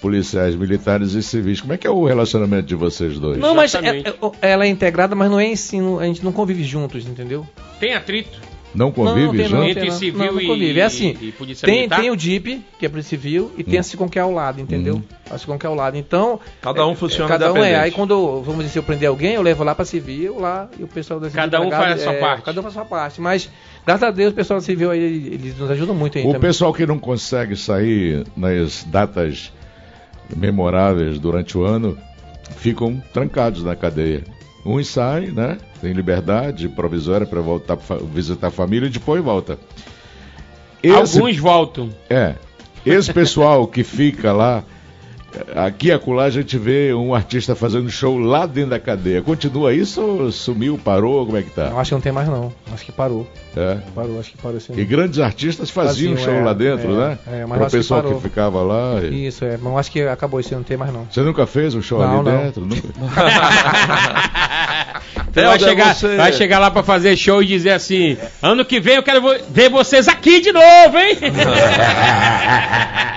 policiais, militares e civis. Como é que é o relacionamento de vocês dois? Não, mas é- é- ela é integrada, mas não é ensino, a gente não convive juntos, entendeu? Tem atrito Não convive não, não tem, não, Entre tem, civil Não, não e- convive. É assim, e polícia tem, militar? tem o DIP, que é polícia civil, e tem a SICOM que é ao lado, entendeu? A SICOM que é ao lado. Então, Cada um é, funciona Cada um é. Aí quando, eu- vamos dizer, se eu prender alguém, eu levo lá pra civil, lá, e o pessoal da civil Cada um faz a sua é, parte. Cada um faz a sua parte. Mas, graças a Deus, o pessoal da civil aí, eles nos ajudam muito aí O também. pessoal que não consegue sair nas datas memoráveis durante o ano ficam trancados na cadeia. Uns saem, né? Tem liberdade provisória para voltar pra visitar a família e depois volta. Esse, Alguns voltam. é, esse pessoal que fica lá, aqui e acolá a gente vê um artista fazendo show lá dentro da cadeia. Continua isso ou sumiu, parou? Como é que Eu tá? acho que não tem mais não. Acho que parou. É. Parou, acho que parou esse E grandes artistas faziam Faziam, show é, lá dentro, é, né? é, mas Para o acho que pessoal que, parou. ficava lá. e- Isso, é. Mas eu acho que acabou isso, não tem mais não. Você nunca fez um show Não, ali não. dentro? Nunca? Vai chegar, você- vai chegar lá pra fazer show e dizer assim: ano que vem eu quero ver vocês aqui de novo, hein?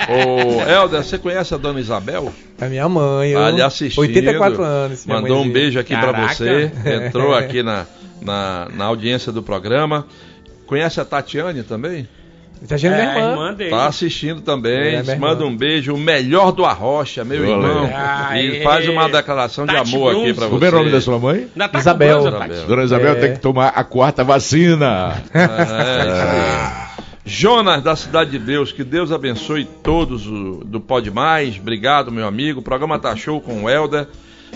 Ô, Helder, você conhece a dona Isabel? A minha mãe, eu, lhe assistindo. 84 anos. Mandou um beijo aqui pra Caraca. você. Entrou aqui na, na, na audiência do programa. Conhece a Tatiane também? Tá minha É, a irmã. irmã dele. Tá assistindo também. É, Manda um beijo, o melhor do Arrocha, meu irmão. E faz uma declaração de Tati amor aqui pra você. Como é o nome da sua mãe? Tá Isabel. Isabel. Dona Isabel É. tem que tomar a quarta vacina. É. Jonas da Cidade de Deus, que Deus abençoe todos o- do Pode Mais. Obrigado, meu amigo. O programa tá show com o Helder.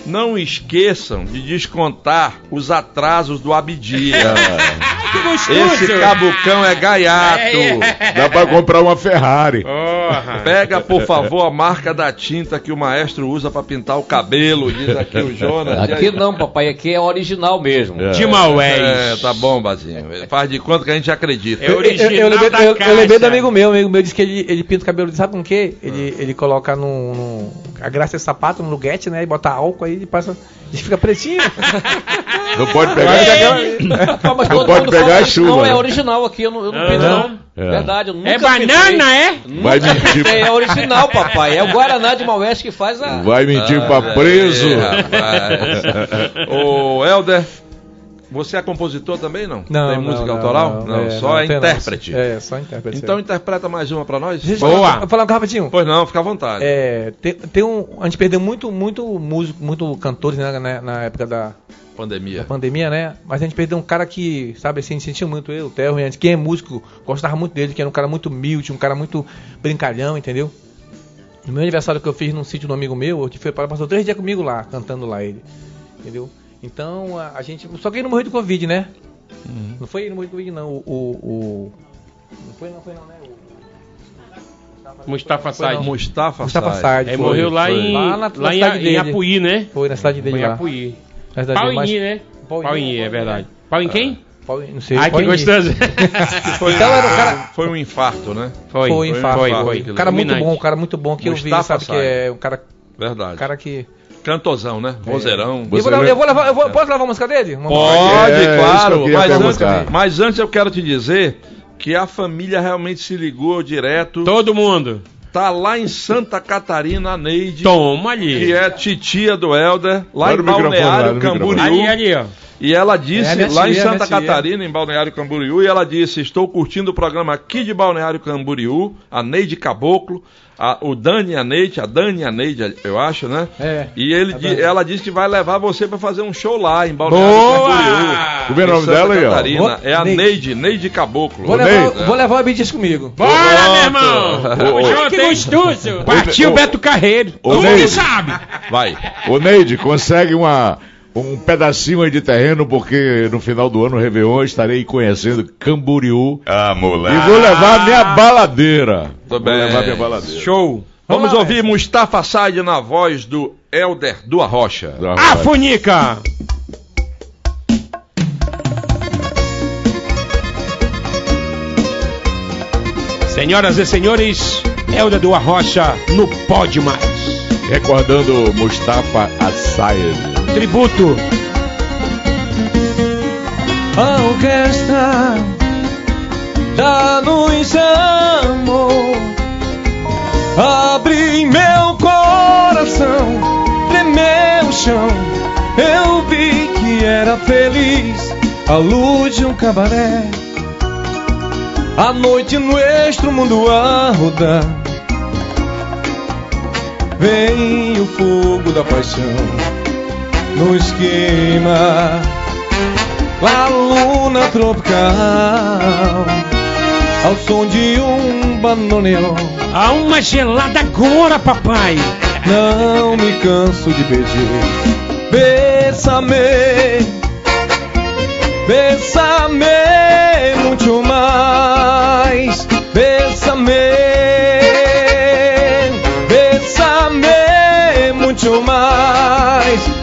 Não esqueçam de descontar os atrasos do Abdia. Esse cabucão é gaiato. Dá pra comprar uma Ferrari. Ó, Porra. Pega, por favor, a marca da tinta que o maestro usa pra pintar o cabelo, diz aqui o Jonas. Aqui não, papai, aqui é original mesmo. É. De Maués. É, tá bom, Bazinho. Faz de conta que a gente acredita. É original eu, eu lembrei, da eu- eu lembrei do amigo meu, o amigo meu disse que ele, ele pinta o cabelo, sabe com o quê? Ele, ele coloca no, no- a graça é sapato, no luguete, né? E bota álcool aí e passa. E fica pretinho. Não pode pegar. Pá, mas Não pode pegar fala a chuva, Não, né? é original aqui, eu não, eu não Ah, pinto não? É. Verdade, eu nunca É banana, pintei. é? Vai mentir. É original, papai. É o Guaraná de Maués que faz a. Vai mentir pra preso. É, rapaz. Ô, Helder, você é compositor também, não? Não. Tem não, música não, autoral? Não, é, só é não. intérprete. É, só intérprete. Então é. interpreta mais uma pra nós? Deixa Boa. falar- falar um rapidinho. Pois não, fica à vontade. É, tem, tem um, a gente perdeu muito, muito músico, muito cantores né, na, na época da Pandemia. pandemia, né? Mas a gente perdeu um cara que, sabe assim, sentiu muito eu, o Theo, gente, quem é músico, gostava muito dele, que era um cara muito humilde, um cara muito brincalhão, entendeu? No meu aniversário que eu fiz num sítio do amigo meu, eu foi para passou três dias comigo lá, cantando lá ele, entendeu? Então a, a gente, só que ele não morreu de covid, né? Não foi ele não morreu de covid não, o, o, o- não foi não, foi não, né? O, Mustafa Foi. Said. Mustafa, Mustafa Said. Ele foi. morreu lá foi. em, Lá lá, na- na em, cidade em. Apuí, né? Foi na cidade Foi dele em lá. Apuí. Na cidade Pau dele, mas- em I, né? Pauinho, Pau em I, é verdade. Pau em quem? Pauinho, não sei. Ai, que Pauinho. gostoso. Foi, Então era o cara- foi um infarto, né? Foi, Foi, infarto. foi, Foi, foi. foi. Um cara muito Fulminante. bom, um cara muito bom que eu Mustafa vi, sabe que Said. é um cara, Verdade. cara que... Cantosão, né? Vozeirão. Eu vou, eu vou levar, eu vou, posso levar a música dele? Uma? Pode, É, claro. Mas antes, mas antes eu quero te dizer que a família realmente se ligou direto. Todo mundo. Tá lá em Santa Catarina, a Neide, Toma ali. que é titia do Helder, lá em Balneário Camboriú. Ali, ali, ó. E ela disse, É, lá em Santa. Catarina, em Balneário Camboriú, e ela disse: Estou curtindo o programa aqui de Balneário Camboriú, a Neide Caboclo, a- o Dani e a Neide, a Dani e a Neide, eu acho, né? É. E ele, ela disse que vai levar você para fazer um show lá em Balneário Boa! Camboriú. Como é o nome dela aí, ó? Catarina. Vou- É a Neide. Neide, Neide Caboclo. Vou levar, Ney. vou levar o Abdias comigo. Bora, meu irmão. Tamo Ô, junto, hein? gostoso! Partiu Ô, Beto Carreiro. Ney. mundo sabe. Vai. Ô Neide, consegue uma, um pedacinho aí de terreno, porque no final do ano, no Réveillon, eu estarei conhecendo Camboriú. Ah, moleque. E vou levar minha baladeira. Tô Vou bem. levar minha baladeira. Show. Vamos lá, ouvir Mustafa Said na voz do Helder do Arrocha. A Funica. Senhoras e senhores, Helder do Arrocha no Pode Mais. Recordando Mustafa Assayed. Tributo. A orquestra já nos amou. Abri meu coração, tremeu o chão. Eu vi que era feliz a luz de um cabaré. A noite nuestro mundo a rodar. Vem o fogo da paixão nos queima. La luna tropical Ao som de um bandoneon Há uma gelada agora, papai. Não me canso de pedir Bésame Bésame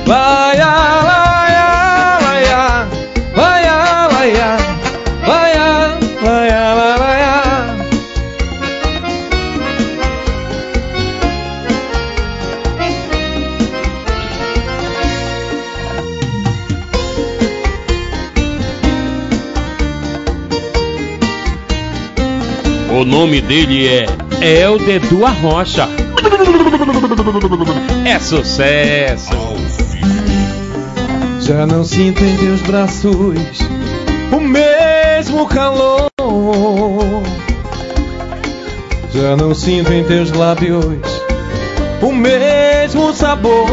Vai, vai, vai, ah. Vai, vai. Vai, vai, vai, vai. O nome dele é Helder do Arrocha. É sucesso. Já não sinto em teus braços o mesmo calor. Já não sinto em teus lábios o mesmo sabor.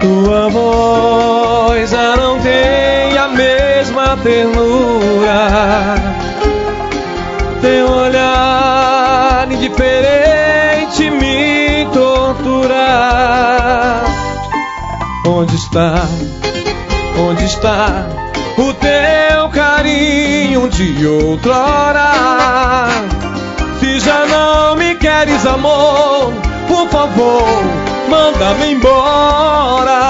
Tua voz já não tem a mesma ternura. Teu olhar indiferente Onde está? Onde está o teu carinho de outrora? já não me queres amor, por favor, manda-me embora.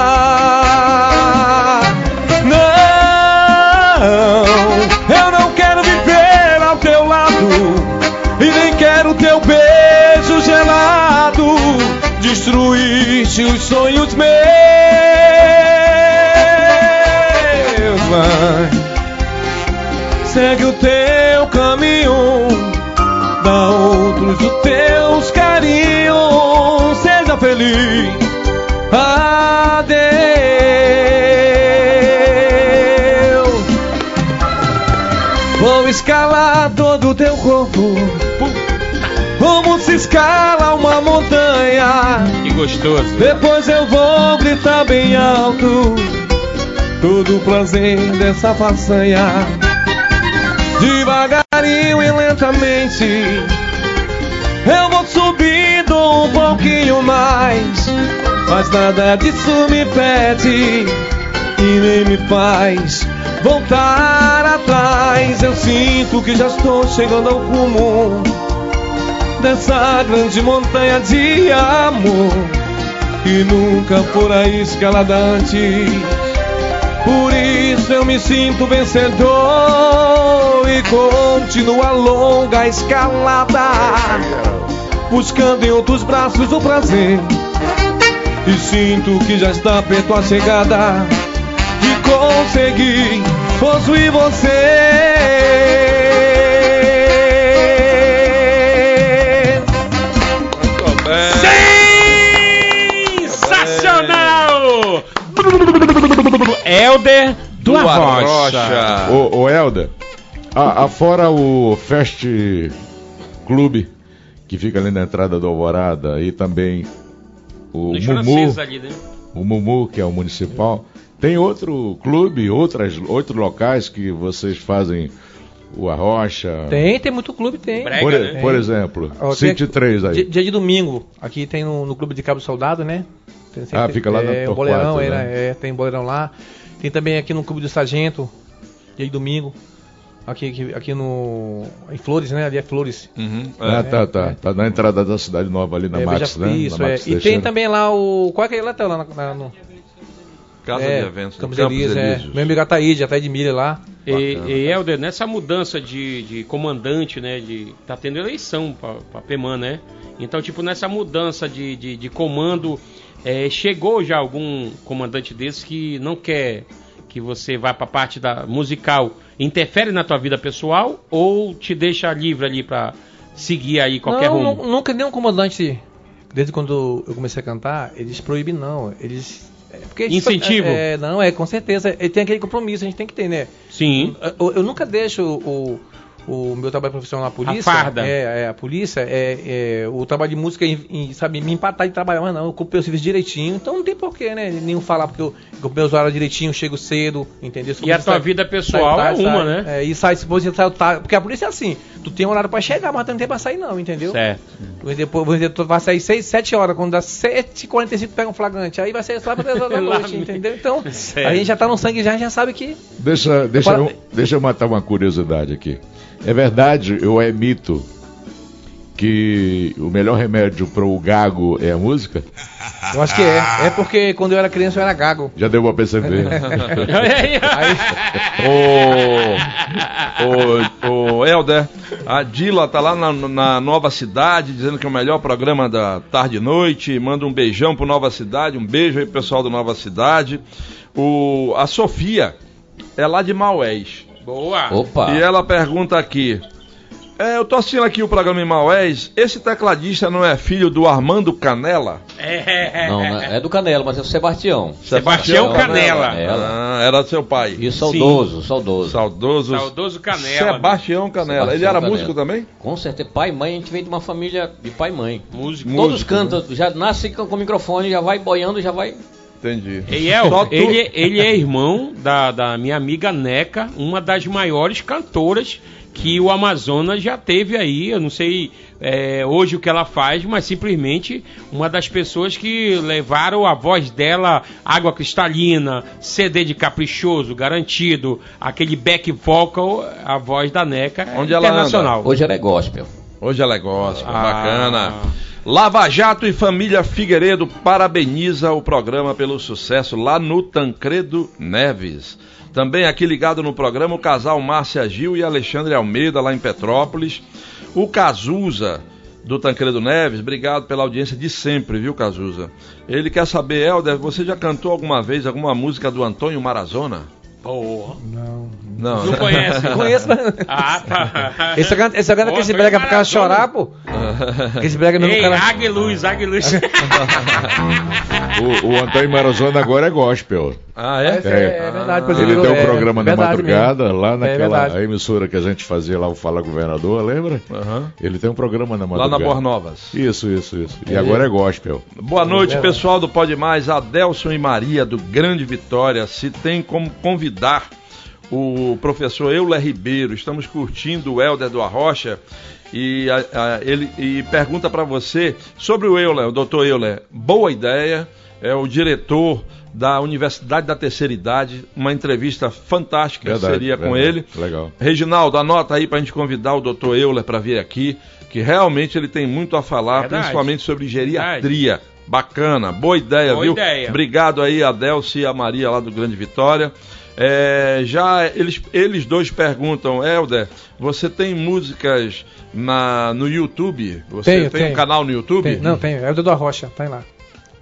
Não, eu não quero viver ao teu lado e nem quero teu beijo gelado. Destruíste os sonhos meus, vai. Segue o teu caminho, dá outros os teus carinhos. Seja feliz. Adeus. Vou escalar todo o teu corpo. Como se escala uma montanha. Que gostoso. Depois eu vou gritar bem alto todo o prazer dessa façanha. Devagarinho e lentamente eu vou subindo um pouquinho mais. Mas nada disso me pede e nem me faz voltar atrás. Eu sinto que já estou chegando ao cumo dessa grande montanha de amor que nunca fora escalada antes. Por isso eu me sinto vencedor e continuo a longa escalada, buscando em outros braços o prazer. E sinto que já está perto a chegada de conseguir possuir você. Sensacional! Helder do. Arrocha. Ô, ô Helder, a- afora o Fest Clube, que fica ali na entrada do Alvorada, e também o Mumu, ali, né? o Mumu, que é o municipal, tem outro clube, outras, outros locais que vocês fazem o Arrocha? Tem, tem muito clube, tem. Brega, Por, né? por exemplo, Ó, tem City aqui- 3 aí. Dia, dia de domingo, aqui tem no, no clube de Cabo Soldado, né? Tem Ah, fica lá no é, o Torquato, boleirão, né? é, é, tem boleirão lá. Tem também aqui no clube do Sargento, dia de domingo. Aqui, aqui, aqui no. Em Flores, né? Ali é Flores. Uhum, Ah, é. tá, tá. Tá na entrada da cidade nova ali na é, Max, né? Isso, na é. E tem também lá o. Qual é aquele lá, tá lá na, na- no, Casa é, de eventos. Campos Campos Elíseos, é. Meu amigo Ataíde, até de milha lá. E, e Helder, nessa mudança de, de comandante, né? De, tá tendo eleição pra, pra PEMAN, né? Então, tipo, nessa mudança de, de, de comando, é, chegou já algum comandante desse que não quer que você vá pra parte da musical, interfere na tua vida pessoal ou te deixa livre ali pra seguir aí qualquer não, rumo? nu- nunca nenhum comandante, desde quando eu comecei a cantar, eles proíbem não. Eles. é porque, Incentivo? É, é, não, é com certeza. Ele tem aquele compromisso, a gente tem que ter, né? Sim. Eu, eu nunca deixo o, o meu trabalho profissional na polícia. farda. É, é, a polícia, é, é, o trabalho de música, em, em, sabe, me empatar de trabalhar, mas não, eu cumpri o serviço direitinho, então não tem porquê, né? Nenhum falar porque eu cumpri os horários direitinho, chego cedo, entendeu? E a tua sai- vida sai pessoal tarde, é uma, sai- né? É, e sai, se você sai tarde, porque a polícia é assim, tu tem um horário pra chegar, mas tu não tem pra sair não, entendeu? Certo. Depois, vamos dizer, tu vai sair 6, 7 horas, quando dá 7h45 pega um flagrante, aí vai ser só pra 10 horas da Lá noite, entendeu? Então, Sério. a gente já tá no sangue já, a já sabe que... Deixa, deixa, eu, deixa eu matar uma curiosidade aqui. É verdade ou é mito que o melhor remédio para o gago é a música? Eu acho que é. É porque quando eu era criança eu era gago. Já deu pra perceber. Ô, ô, ô, Helder, a Dila tá lá na, na Nova Cidade, dizendo que é o melhor programa da tarde e noite. Manda um beijão pro Nova Cidade, um beijo aí pro pessoal do Nova Cidade. O, a Sofia é lá de Maués. Boa. Opa! E ela pergunta aqui. É, eu tô assistindo aqui o programa em Maués. Esse tecladista não é filho do Armando Canela? É. Não, não, é do Canela, mas é o Sebastião. Sebastião Canela. Ah, era seu pai. E saudoso, saudoso. Saudoso. Saudoso Canela. Sebastião Canela. Sebastião Ele era Canela. músico também? Com certeza, pai e mãe, a gente vem de uma família de pai e mãe. Músico. Todos Músico, cantam, já nasce com com o microfone, já vai boiando, já vai. Entendi. Eiel, Só tu- ele, ele é irmão da, da minha amiga Neca, uma das maiores cantoras que o Amazonas já teve aí. Eu não sei é, hoje o que ela faz, mas simplesmente uma das pessoas que levaram a voz dela, água cristalina, CD de caprichoso, garantido, aquele back vocal, a voz da Neca é Onde ela internacional. Hoje ela é gospel. Hoje é negócio, Ah. bacana. Lava Jato e família Figueiredo parabeniza o programa pelo sucesso lá no Tancredo Neves. Também aqui ligado no programa o casal Márcia Gil e Alexandre Almeida lá em Petrópolis. O Cazuza do Tancredo Neves, obrigado pela audiência de sempre, viu, Cazuza? Ele quer saber, Helder, você já cantou alguma vez alguma música do Antônio Marazona? Porra. Não. Não, Não conhece? Conheço, mas. Ah, tá. Esse canta, esse canta que esse brega pra cara chorar, pô. Que esse brega mesmo Ei, pro cara. Aguiluz, Aguiluz. O, o Antônio Marazona agora é gospel. Ah, é? É, é verdade, pois Ele tem um é, programa na verdade madrugada, mesmo. lá É naquela emissora que a gente fazia lá, o Fala Governador, lembra? Aham. Ele tem um programa na Lá madrugada. na Boas Novas. Isso, isso, isso. E agora é gospel. Boa noite, Verdade. pessoal do Pode Mais. Adelson e Maria, do Grande Vitória. Se tem como convidar o professor Euler Ribeiro. Estamos curtindo o Helder do Arrocha. E, a- a- ele, e pergunta para você sobre o Euler, o doutor Euler. Boa ideia. É o diretor da Universidade da Terceira Idade. Uma entrevista fantástica Verdade, seria com verdade. ele. Legal. Reginaldo, anota aí pra gente convidar o doutor Euler para vir aqui, que realmente ele tem muito a falar, Verdade. principalmente sobre geriatria. Bacana, boa ideia, Boa viu? ideia. Obrigado aí a Delci e a Maria lá do Grande Vitória. É, já eles, eles dois perguntam, Helder, você tem músicas na, no YouTube? Você Tenho, tem um tenho. canal no YouTube? Tem- não, tem. É o do Arrocha, tá aí lá.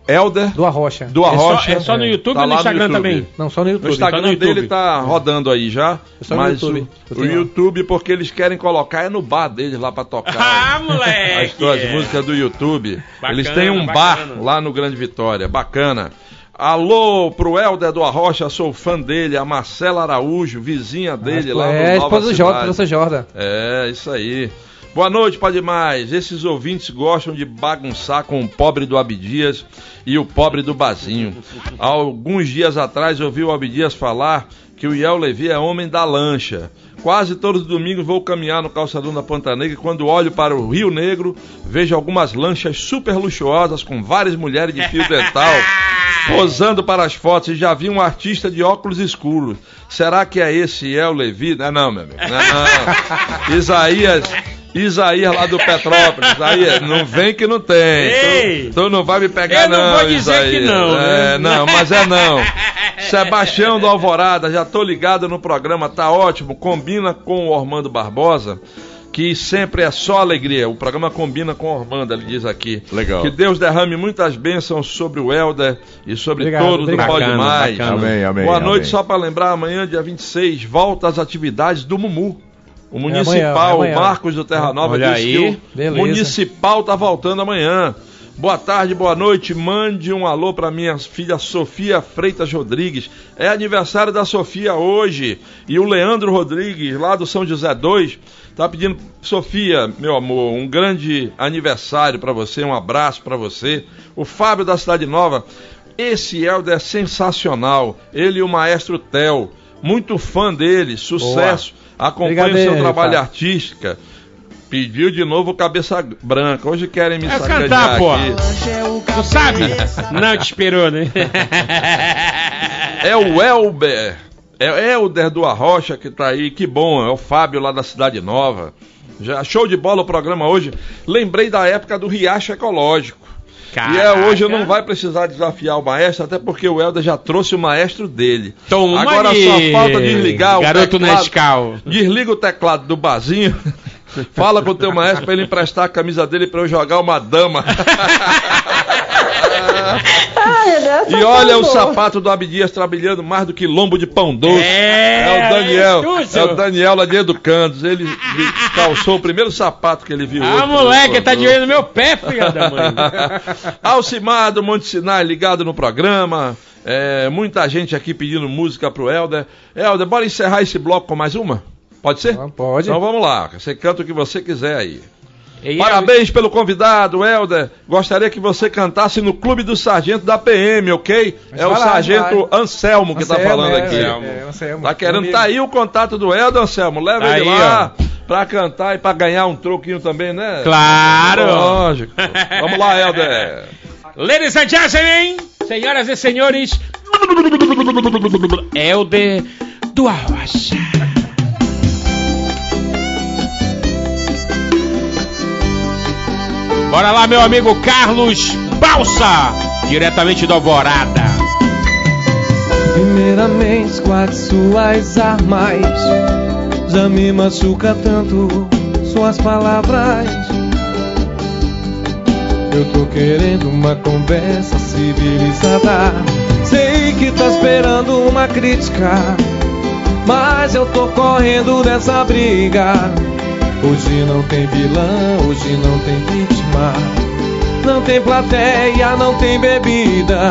Helder Do Arrocha. do É só, Arrocha. é só no YouTube Tá ou no no Instagram YouTube. também? Não, só no No YouTube. Instagram Tá no dele YouTube. tá rodando aí já. É só no mas YouTube. o, o tenho. YouTube, porque eles querem colocar é no bar deles lá pra tocar. Ah, as moleque! tuas músicas do YouTube. Bacana, Eles têm um bacana. bar lá no Grande Vitória. Bacana. Alô pro Helder do Arrocha, sou fã dele. A Marcela Araújo, vizinha dele lá no É, Nova esposa do Jordan, Cidade. professor Jordan. É, isso aí. Boa noite, Pai Demais. Esses ouvintes gostam de bagunçar com o pobre do Abdias e o pobre do Bazinho. Há alguns dias atrás eu ouvi o Abdias falar que o Iel Levi é homem da lancha. Quase todos os domingos vou caminhar no calçadão da Ponta Negra e quando olho para o Rio Negro, vejo algumas lanchas super luxuosas com várias mulheres de fio dental posando para as fotos e já vi um artista de óculos escuros. Será que é esse Iel Levi? Não, não, meu amigo. Não, não. Isaías. Isaías lá do Petrópolis. Isaías, não vem que não tem. Ei! Tu, tu não vai me pegar, Eu não não. vou dizer Isaías. que não, né? É, não, mas é não. Sebastião do Alvorada, já tô ligado no programa, tá ótimo. Combina com o Ormando Barbosa, que sempre é só alegria. O programa combina com o Ormando, ele diz aqui. Legal. Que Deus derrame muitas bênçãos sobre o Helder e sobre Obrigado, todos obrigado. do Pode Bacana, Mais. bacana. Amém, amém. Boa amém. noite, só para lembrar, amanhã, dia 26, volta às atividades do Mumu. O municipal, amanhã, é amanhã. o Marcos do Terra Nova, Olha disse aí. que o Beleza. municipal tá voltando amanhã. Boa tarde, boa noite. Mande um alô para minha filha Sofia Freitas Rodrigues. É aniversário da Sofia hoje. E o Leandro Rodrigues, lá do São José 2, tá pedindo, Sofia, meu amor, um grande aniversário para você, um abraço para você. O Fábio da Cidade Nova, esse Helder é sensacional. Ele e o maestro Tel, muito fã dele, sucesso. Acompanhe o seu trabalho Fábio. Pediu de novo cabeça branca. Hoje querem me É sacanear cantar, pô. aqui. Tu sabe? Não te esperou, né? É o Elber. É Helder do Arrocha que tá aí. Que bom. É o Fábio lá da Cidade Nova. Já show de bola o programa hoje. Lembrei da época do Riacho Ecológico. E é, hoje eu não vai precisar desafiar o maestro, até porque o Helder já trouxe o maestro dele. Toma Agora ali, só falta desligar garoto o teclado. Nescau. Desliga o teclado do bazinho. Fala com o teu maestro pra ele emprestar a camisa dele pra eu jogar uma dama. e olha o sapato do Abdias trabalhando mais do que lombo de pão doce. É, o Daniel. isso. É o Daniel lá de Educandos. Ele calçou o primeiro sapato que ele viu. Ah, hoje, moleque, tá de olho no meu pé, filha da mãe. Alcimar do Monte Sinai ligado no programa. É, muita gente aqui pedindo música pro Helder. Helder, bora encerrar esse bloco com mais uma? Pode ser? Pode. Então vamos lá. Você canta o que você quiser aí. E Parabéns pelo convidado, Helder. Gostaria que você cantasse no Clube do Sargento da PM, ok? Mas é o vai lá, Sargento Anselmo que tá Anselmo, falando é, aqui. é, é, Anselmo. Tá querendo, Amigo. tá aí o contato do Helder, Anselmo. Leva Tá ele aí, lá pra cantar e pra ganhar um troquinho também, né? Claro. Lógico. Vamos lá, Helder. Ladies and gentlemen, senhoras e senhores, Helder do Arrocha. Bora lá, meu amigo Carlos Balsa, diretamente do Alvorada. Primeiramente, guarde suas armas. Já me machuca tanto suas palavras. Eu tô querendo uma conversa civilizada. Sei que tá esperando uma crítica, mas eu tô correndo dessa briga. Hoje não tem vilão, hoje não tem vítima. Não tem plateia, não tem bebida.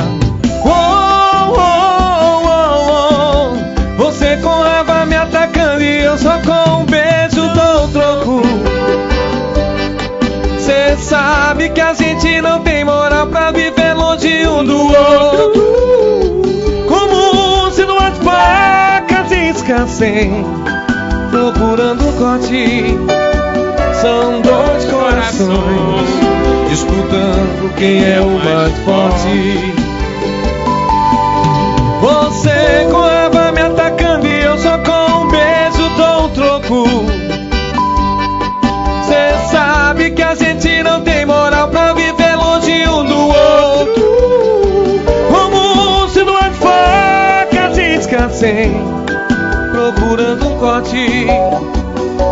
Oh, oh, oh, oh. Você com raiva me atacando e eu só com um beijo dou troco. Cê sabe que a gente não tem moral pra viver longe um do outro. Como se numa faca descansem, procurando corte. São dois corações disputando quem é o mais forte. Você com raiva me atacando e eu só com um beijo dou um troco. Cê sabe que a gente não tem moral pra viver longe um do outro. Como se numa faca descansem, procurando um corte.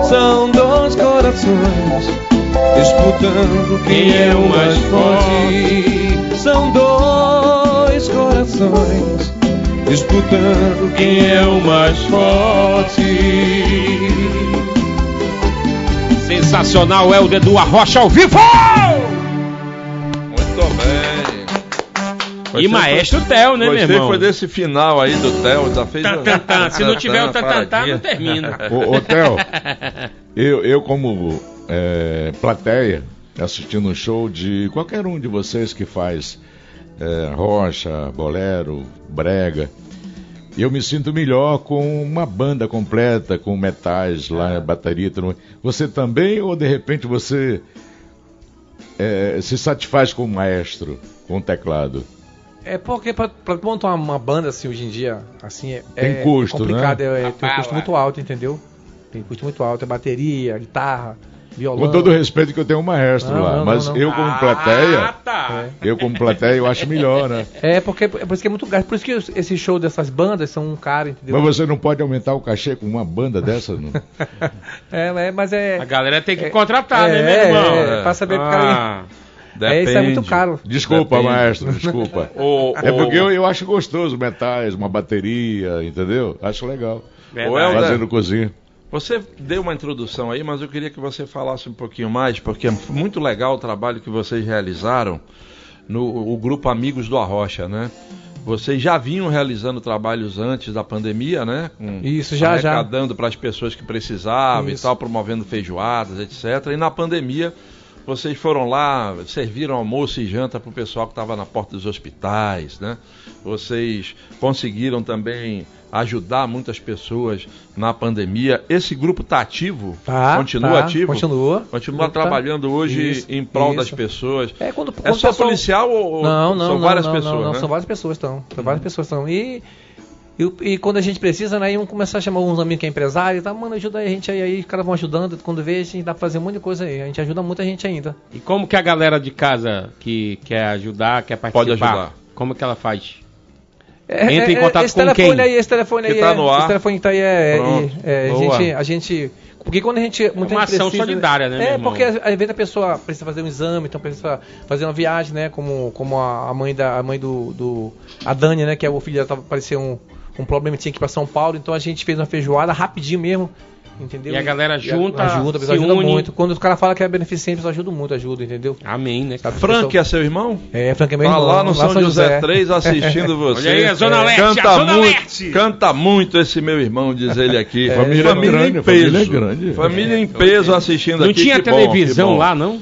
São dois corações disputando quem é o mais forte. São dois corações disputando quem é o mais forte. Sensacional, Helder do Arrocha ao vivo! E Maestro Theo, né, meu irmão? foi desse final aí do Theo, já fez tan. Se não tiver o tan, tan, tan, paradinha. não termina. Ô, ô Theo, eu, eu como é, plateia, assistindo um show de qualquer um de vocês que faz é, rocha, bolero, brega, eu me sinto melhor com uma banda completa, com metais lá, bateria, tudo. Você também ou de repente você é, se satisfaz com o maestro, com o teclado? É porque pra, pra montar uma, uma banda assim hoje em dia, assim, é, Tem é custo, complicado, né? é, tem um custo muito alto, entendeu? Tem custo muito alto, é bateria, guitarra, violão. Com todo o respeito que eu tenho um maestro Não, lá, não, mas não, eu como Ah, plateia, tá. eu como plateia eu acho melhor, né? É porque é por isso que é muito gasto. Por isso que esse show dessas bandas são um cara, entendeu? Mas você não pode aumentar o cachê com uma banda dessa, não? É, é, mas é. A galera tem que É, contratar, né, é, meu irmão? é, pra saber pro cara- Ah, É, isso é muito Depende. caro. Desculpa, Depende. maestro, desculpa. o- É porque eu, eu acho gostoso metais, uma bateria, entendeu? Acho legal. Ô, Helder, Fazendo cozinha. Você deu uma introdução aí, mas eu queria que você falasse um pouquinho mais, porque é muito legal o trabalho que vocês realizaram no o grupo Amigos do Arrocha, né? Vocês já vinham realizando trabalhos antes da pandemia, né? Com- Isso, já, já. arrecadando para as pessoas que precisavam Isso. e tal, promovendo feijoadas, etc. E na pandemia, vocês foram lá, serviram almoço e janta para o pessoal que estava na porta dos hospitais, né? Vocês conseguiram também ajudar muitas pessoas na pandemia. Esse grupo está ativo? Tá, Continua tá, ativo? Continua. Continua Tá. trabalhando hoje Isso, em prol das isso. pessoas. É quando, É quando só o pessoal- policial ou Não, não, são não, várias não, pessoas, não, não, né? são várias pessoas estão. São várias pessoas estão. E, e, e quando a gente precisa, né, iam começar a chamar uns amigos que é empresário e tá, mano, ajuda aí a gente aí, aí, os caras vão ajudando, quando vê, a gente dá pra fazer um monte de coisa aí. A gente ajuda muita gente ainda. E como que a galera de casa que quer ajudar, quer participar, Pode ajudar. como que ela faz? É, Entra em é, contato esse com telefone quem? Aí, esse telefone Que aí tá é, no ar. Esse telefone que tá aí é, é, a gente, a gente, porque quando a gente muita uma gente ação precisa, solidária, né, meu É, irmão? porque às vezes a pessoa precisa fazer um exame, então precisa fazer uma viagem, né, como como a mãe da a mãe do, do a Dani, né, que é o filho dela tava parecia um um problema tinha que ir para São Paulo, então a gente fez uma feijoada rapidinho mesmo. Entendeu? E a galera junta, ajuda, se ajuda une. muito. Quando os caras falam que é beneficente, eles ajudam muito, ajuda, entendeu? Amém, né? Sabe, Frank pessoal- é seu irmão? É, Frank é meu Tá irmão, lá no São, José, 3 assistindo você. Olha aí, a Zona Leste, canta a Zona muito, Leste. Canta muito esse meu irmão, diz ele aqui. Família família grande, em peso. família é grande. Família em peso assistindo Não aqui. tinha que televisão bom. lá, não?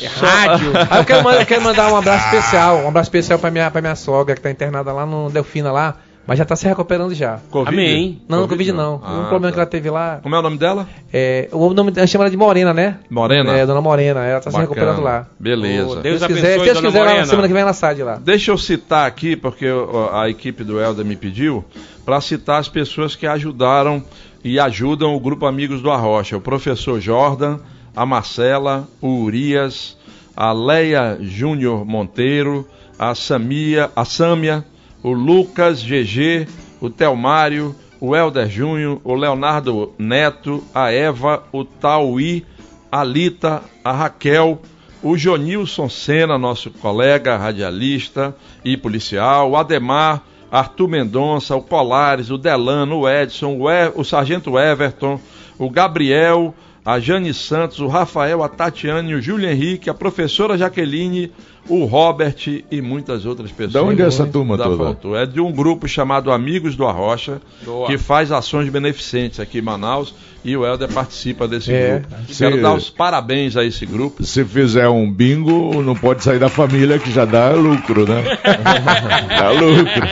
É rádio. Aí eu quero, mandar, eu quero mandar um abraço especial, um abraço especial pra minha, pra minha sogra que tá internada lá no Delfina lá, mas já tá se recuperando já. Covid? Amém. Não, Covid não. Ah, um problema tá. que ela teve lá. Como é o nome dela? É, o nome a gente chama ela de Morena, né? Morena? É, dona Morena, ela tá se Bacana. recuperando lá. Beleza. Se Deus Deus quiser, abençoe, se Deus dona quiser, Morena. semana que vem ela sai de lá. Deixa eu citar aqui, porque a equipe do Helder me pediu, para citar as pessoas que ajudaram e ajudam o Grupo Amigos do Arrocha. O professor Jordan, a Marcela, o Urias, a Leia Júnior Monteiro, a Samia, a Sâmia, o Lucas GG, o Telmário, o Helder Júnior, o Leonardo Neto, a Eva, o Tauí, a Lita, a Raquel, o Jonilson Sena, nosso colega radialista e policial, o Ademar, Arthur Mendonça, o Polares, o Delano, o Edson, o, e, o Sargento Everton, o Gabriel, a Jane Santos, o Rafael, a Tatiane, o Júlio Henrique, a professora Jaqueline, o Robert e muitas outras pessoas. Da onde é essa turma da toda? Foto. É de um grupo chamado Amigos do Arrocha, Boa. que faz ações beneficentes aqui em Manaus e o Helder participa desse É. grupo. Sim. Quero dar os parabéns a esse grupo. Se fizer um bingo, não pode sair da família que já dá lucro, né? dá lucro.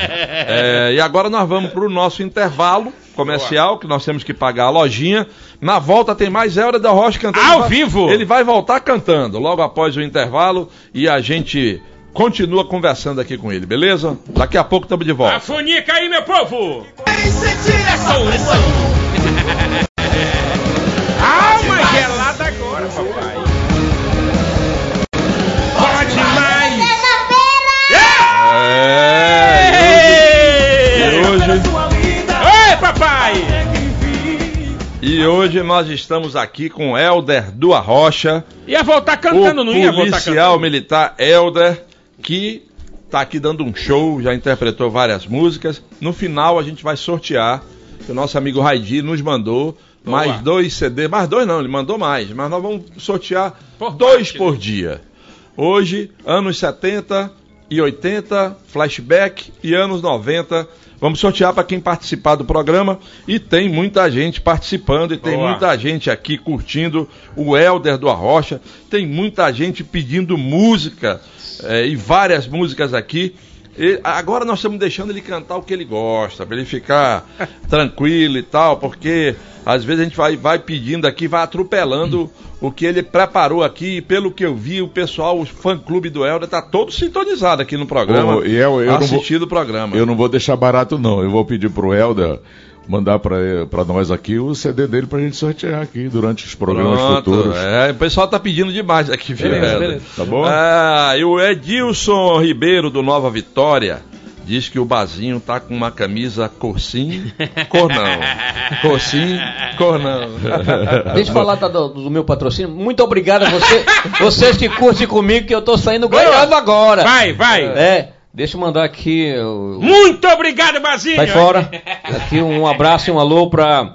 É, e agora nós vamos para o nosso intervalo comercial, que nós temos que pagar a lojinha. Na volta tem mais Helder da Rocha cantando. Ao Ele vai- vivo! Ele vai voltar cantando logo após o intervalo e a gente continua conversando aqui com ele, beleza? Daqui a pouco estamos de A volta. fonica aí, meu povo! Alma gelada agora, papai. Pode mais! É, e hoje, Oi, papai! e hoje nós estamos aqui com Helder do Arrocha. Ia voltar cantando, não ia voltar policial cantando? militar Helder, que está aqui dando um show, já interpretou várias músicas. No final a gente vai sortear, que o nosso amigo Raidi nos mandou Boa. mais dois CD, mais dois não, ele mandou mais, mas nós vamos sortear Por dois parte, por dia. Hoje, anos 70 e 80, flashback e anos 90. Vamos sortear para quem participar do programa e tem muita gente participando e tem Boa. muita gente aqui curtindo o Helder do Arrocha, tem muita gente pedindo música eh, e várias músicas aqui. E agora nós estamos deixando ele cantar o que ele gosta, para ele ficar tranquilo e tal, porque às vezes a gente vai, vai pedindo aqui, vai atropelando o que ele preparou aqui. E pelo que eu vi, o pessoal, o fã-clube do Helder, tá todo sintonizado aqui no programa, e eu- eu não vou- assistindo o programa. Eu não vou deixar barato, não. Eu vou pedir pro Helder mandar pra, pra nós aqui o CD dele pra gente sortear aqui durante os programas Pronto, futuros. É, o pessoal tá pedindo demais aqui, viu, Beleza, beleza. Tá bom? Ah, e o Edilson Ribeiro do Nova Vitória diz que o Bazinho tá com uma camisa cor sim, cor não. Cor sim, cor não. Deixa eu falar da- do, do meu patrocínio. Muito obrigado a você, vocês que curtem comigo, que eu tô saindo ganhando agora. Vai, vai! É, deixa eu mandar aqui. Muito obrigado, Bazinho! Sai fora. Aqui um abraço e um alô pra,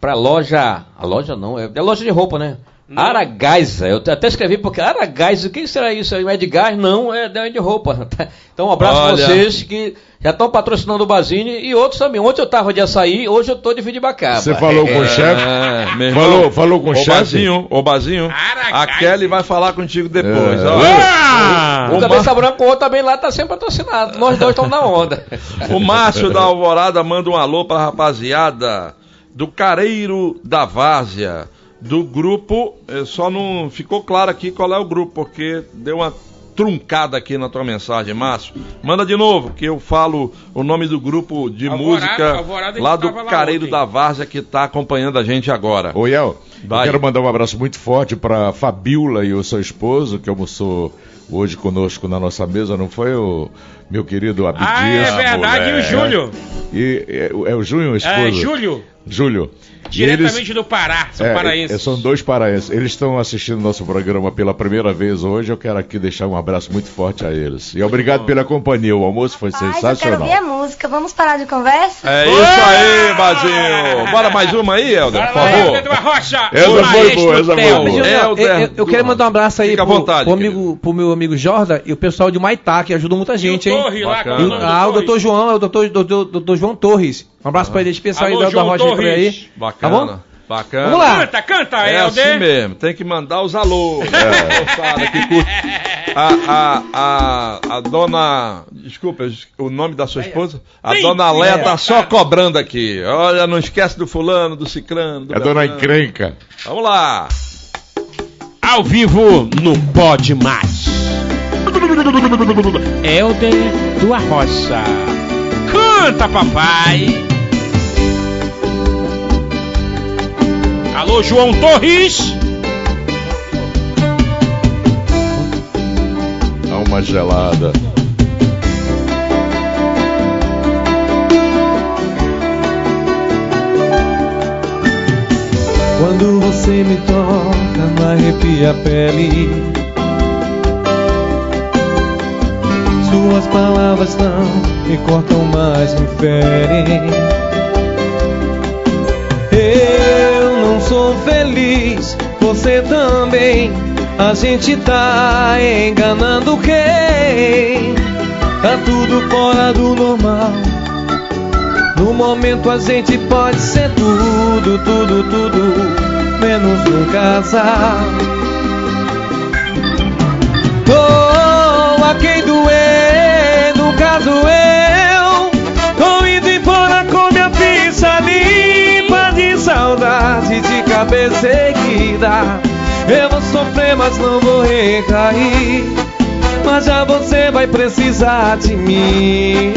pra loja. A loja não, é, é loja de roupa, né? Aragaiza, eu até escrevi porque Aragaiza, o que será isso? É de gás? Não, é de de roupa. Então um abraço Olha. pra vocês que já estão patrocinando o Bazini e outros também. Ontem eu tava de açaí, hoje eu tô de Vidibacaba. Você falou com o chefe? É, meu irmão. Falou, falou com o Ô chefe? Bazinho, ô Bazinho, a. Kelly vai falar contigo depois. É. ó. Ah! O Cabeça Branca, o outro também lá tá sempre patrocinado. Nós dois estamos na onda. O Márcio da Alvorada manda um alô pra rapaziada do Careiro da Várzea, do grupo. eh, Só não ficou claro aqui qual é o grupo, porque deu uma truncada aqui na tua mensagem, Márcio. Manda de novo, que eu falo o nome do grupo de Alvorada- música Alvorada, lá do lá Careiro ontem. da Várzea que tá acompanhando a gente agora. Ô, Iel, eu quero mandar um abraço muito forte pra Fabiola e o seu esposo, que almoçou hoje conosco na nossa mesa, não foi o meu querido Abdias? Ah, é verdade, e o. Júlio? E, é, é o Júlio, o esposo? É, Júlio, Júlio. Diretamente eles- do Pará, são é, paraenses. são dois paraenses. Eles estão assistindo nosso programa pela primeira vez hoje. Eu quero aqui deixar um abraço muito forte a eles. E obrigado pela companhia. O almoço foi Paz, eu quero sensacional. ouvir a música. Vamos parar de conversa? É isso aí, Bazinho. Bora mais uma aí, Helder, por favor. Helder do Arrocha, Essa foi boa, essa foi boa. Eu, eu- eu quero mandar um abraço aí pro, vontade, pro amigo, pro meu amigo Jorda e o pessoal de Maitá, que ajudou muita gente, E o hein? Torre lá, o ah, o doutor João, é o doutor, doutor, doutor João Torres. Um abraço pra ele especial Alô, aí da Rocha por aí. Bacana. Tá bom? Bacana. Vamos lá. Canta, canta, É Helder. assim mesmo, tem que mandar os alô. Moçada que curte. A, a, a, a dona. Desculpa, o nome da sua esposa? A Sim, dona Léa é. tá só cobrando aqui. Olha, não esquece do fulano, do ciclano. Do É a dona. Encrenca. Vamos lá. Ao vivo no Pode Mais. Helder do Arrocha. Canta, papai. Alô, João Torres. alma gelada. Quando você me toca, me arrepia a pele. Suas palavras não me cortam mais, me ferem. Sou feliz, você também. A gente tá enganando quem? Tá tudo fora do normal. No momento a gente pode ser tudo, tudo, tudo, menos um casal. Tô a quem doer, no caso eu. Tô indo embora com minha ficha limpa de saudade de cabeça erguida. Eu vou sofrer, mas não vou recair. Mas já você vai precisar de mim.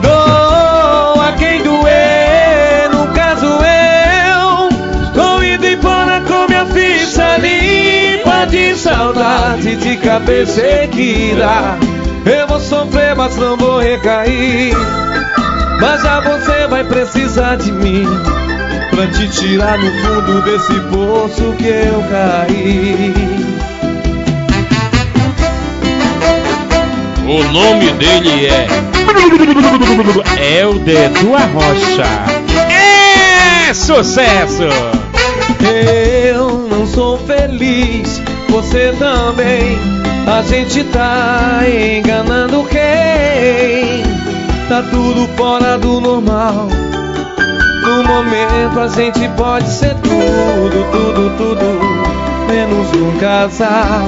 Dou a quem doer, no caso eu. Tô indo embora com minha ficha limpa de saudade de cabeça erguida. Eu vou sofrer, mas não vou recair. Mas já você vai precisar de mim pra te tirar no fundo desse poço que eu caí. O nome dele é Helder do Arrocha. É sucesso! Eu não sou feliz, você também. A gente tá enganando quem? Tá tudo fora do normal. No momento a gente pode ser tudo, tudo, tudo, menos um casal.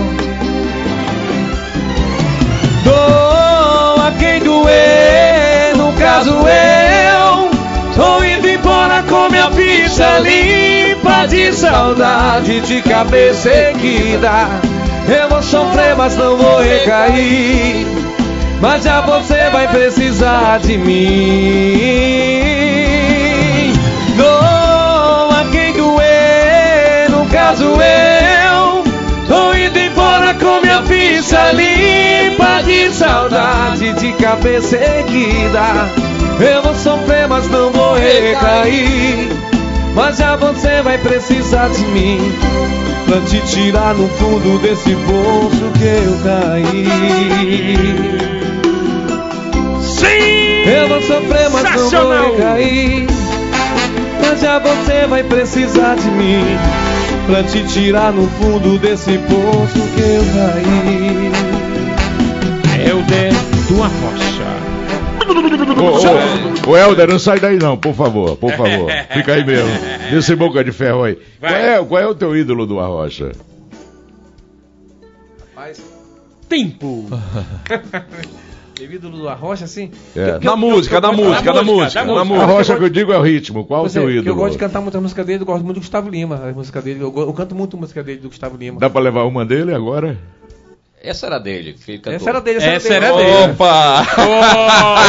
Dou a quem doer, no caso eu. Tô indo embora com minha ficha limpa de saudade de cabeça erguida. Eu vou sofrer, mas não vou recair. Mas já você vai precisar de mim. Ficha limpa de saudade de cabeça erguida. Eu vou sofrer, mas não vou recair. Mas já você vai precisar de mim pra te tirar no fundo desse poço que eu caí. Sim! Eu vou sofrer, mas não vou recair. Mas já você vai precisar de mim pra te tirar no fundo desse poço que eu caí. Helder do Arrocha. Ô, ô, ô, Helder, não sai daí não, por favor, por favor. Fica aí mesmo. Nesse boca de ferro aí. Qual é, qual é o teu ídolo do Arrocha? Tempo. Devido do Arrocha, assim. É. Que- Na que- música, que- na que- música, na música, música, da na música. A música. rocha que eu digo é o ritmo. Qual o Pois é, que eu ídolo? gosto de cantar muita música dele, eu gosto muito do Gustavo Lima, a música dele. Eu, eu canto muito música dele, do Gustavo Lima. Dá pra levar uma dele agora? Essa era dele, cantou. Essa era dele, essa, Essa era era dele. dele. Opa!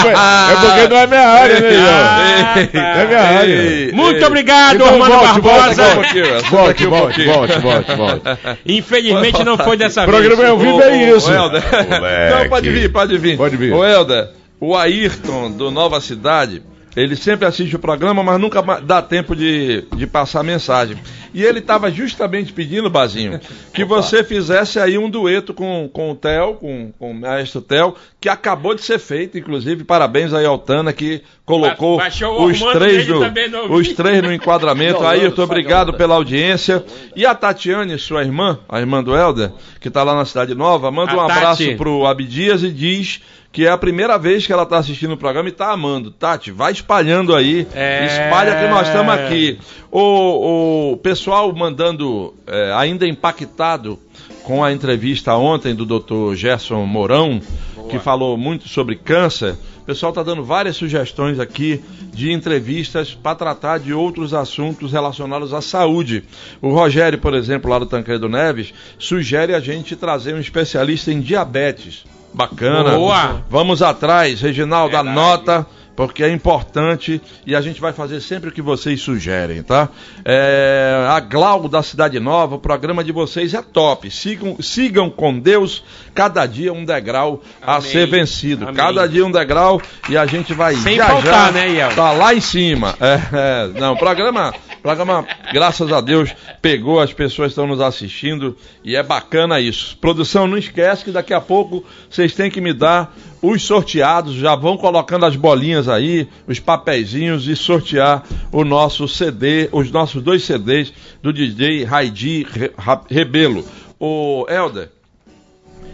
É porque não é minha área, né, Ah, Ian? tá. Não é minha área. Ei, Muito ei. obrigado, Então, Armando volte, Barbosa. Volte, volte, volte, volte, volte. Infelizmente não foi dessa O vez. programa é ao vivo, é isso. Helder. Não, pode vir, pode vir. Pode vir. Ô, Helder, o Ayrton do Nova Cidade, ele sempre assiste o programa, mas nunca dá tempo de, de passar mensagem. E ele estava justamente pedindo, Bazinho, que você fizesse aí um dueto com, com o Theo, com, com o maestro Theo, que acabou de ser feito, inclusive, parabéns aí ao Tana, que colocou Ba- o os três, no, os três no enquadramento. Violando, Ayrton, só obrigado violando. pela audiência. E a Tatiane, sua irmã, a irmã do Helder, que está lá na Cidade Nova, manda A um abraço Tati. pro Abdias e diz que é a primeira vez que ela está assistindo o programa e está amando. Tati, vai espalhando aí. É. Espalha que nós estamos aqui. O, o pessoal mandando, é, ainda impactado com a entrevista ontem do Dr. Gerson Mourão, que falou muito sobre câncer. O pessoal está dando várias sugestões aqui de entrevistas para tratar de outros assuntos relacionados à saúde. O Rogério, por exemplo, lá do Tancredo Neves, sugere a gente trazer um especialista em diabetes. Bacana. Boa. Vamos atrás, Reginaldo, Verdade. anota. porque é importante e a gente vai fazer sempre o que vocês sugerem, tá? É, a Glau da Cidade Nova, o programa de vocês é top. Sigam, sigam com Deus, cada dia um degrau a Amém. ser vencido. Amém. Cada dia um degrau e a gente vai Sem já faltar, já né, Iel? tá lá em cima. É, é, não, programa, programa, graças a Deus, pegou, as pessoas estão nos assistindo e é bacana isso. Produção, não esquece que daqui a pouco vocês têm que me dar os sorteados, já vão colocando as bolinhas aí, os papeizinhos e sortear o nosso CD, os nossos dois CDs do DJ Raidi Re- Ra- Rebelo. O Helder,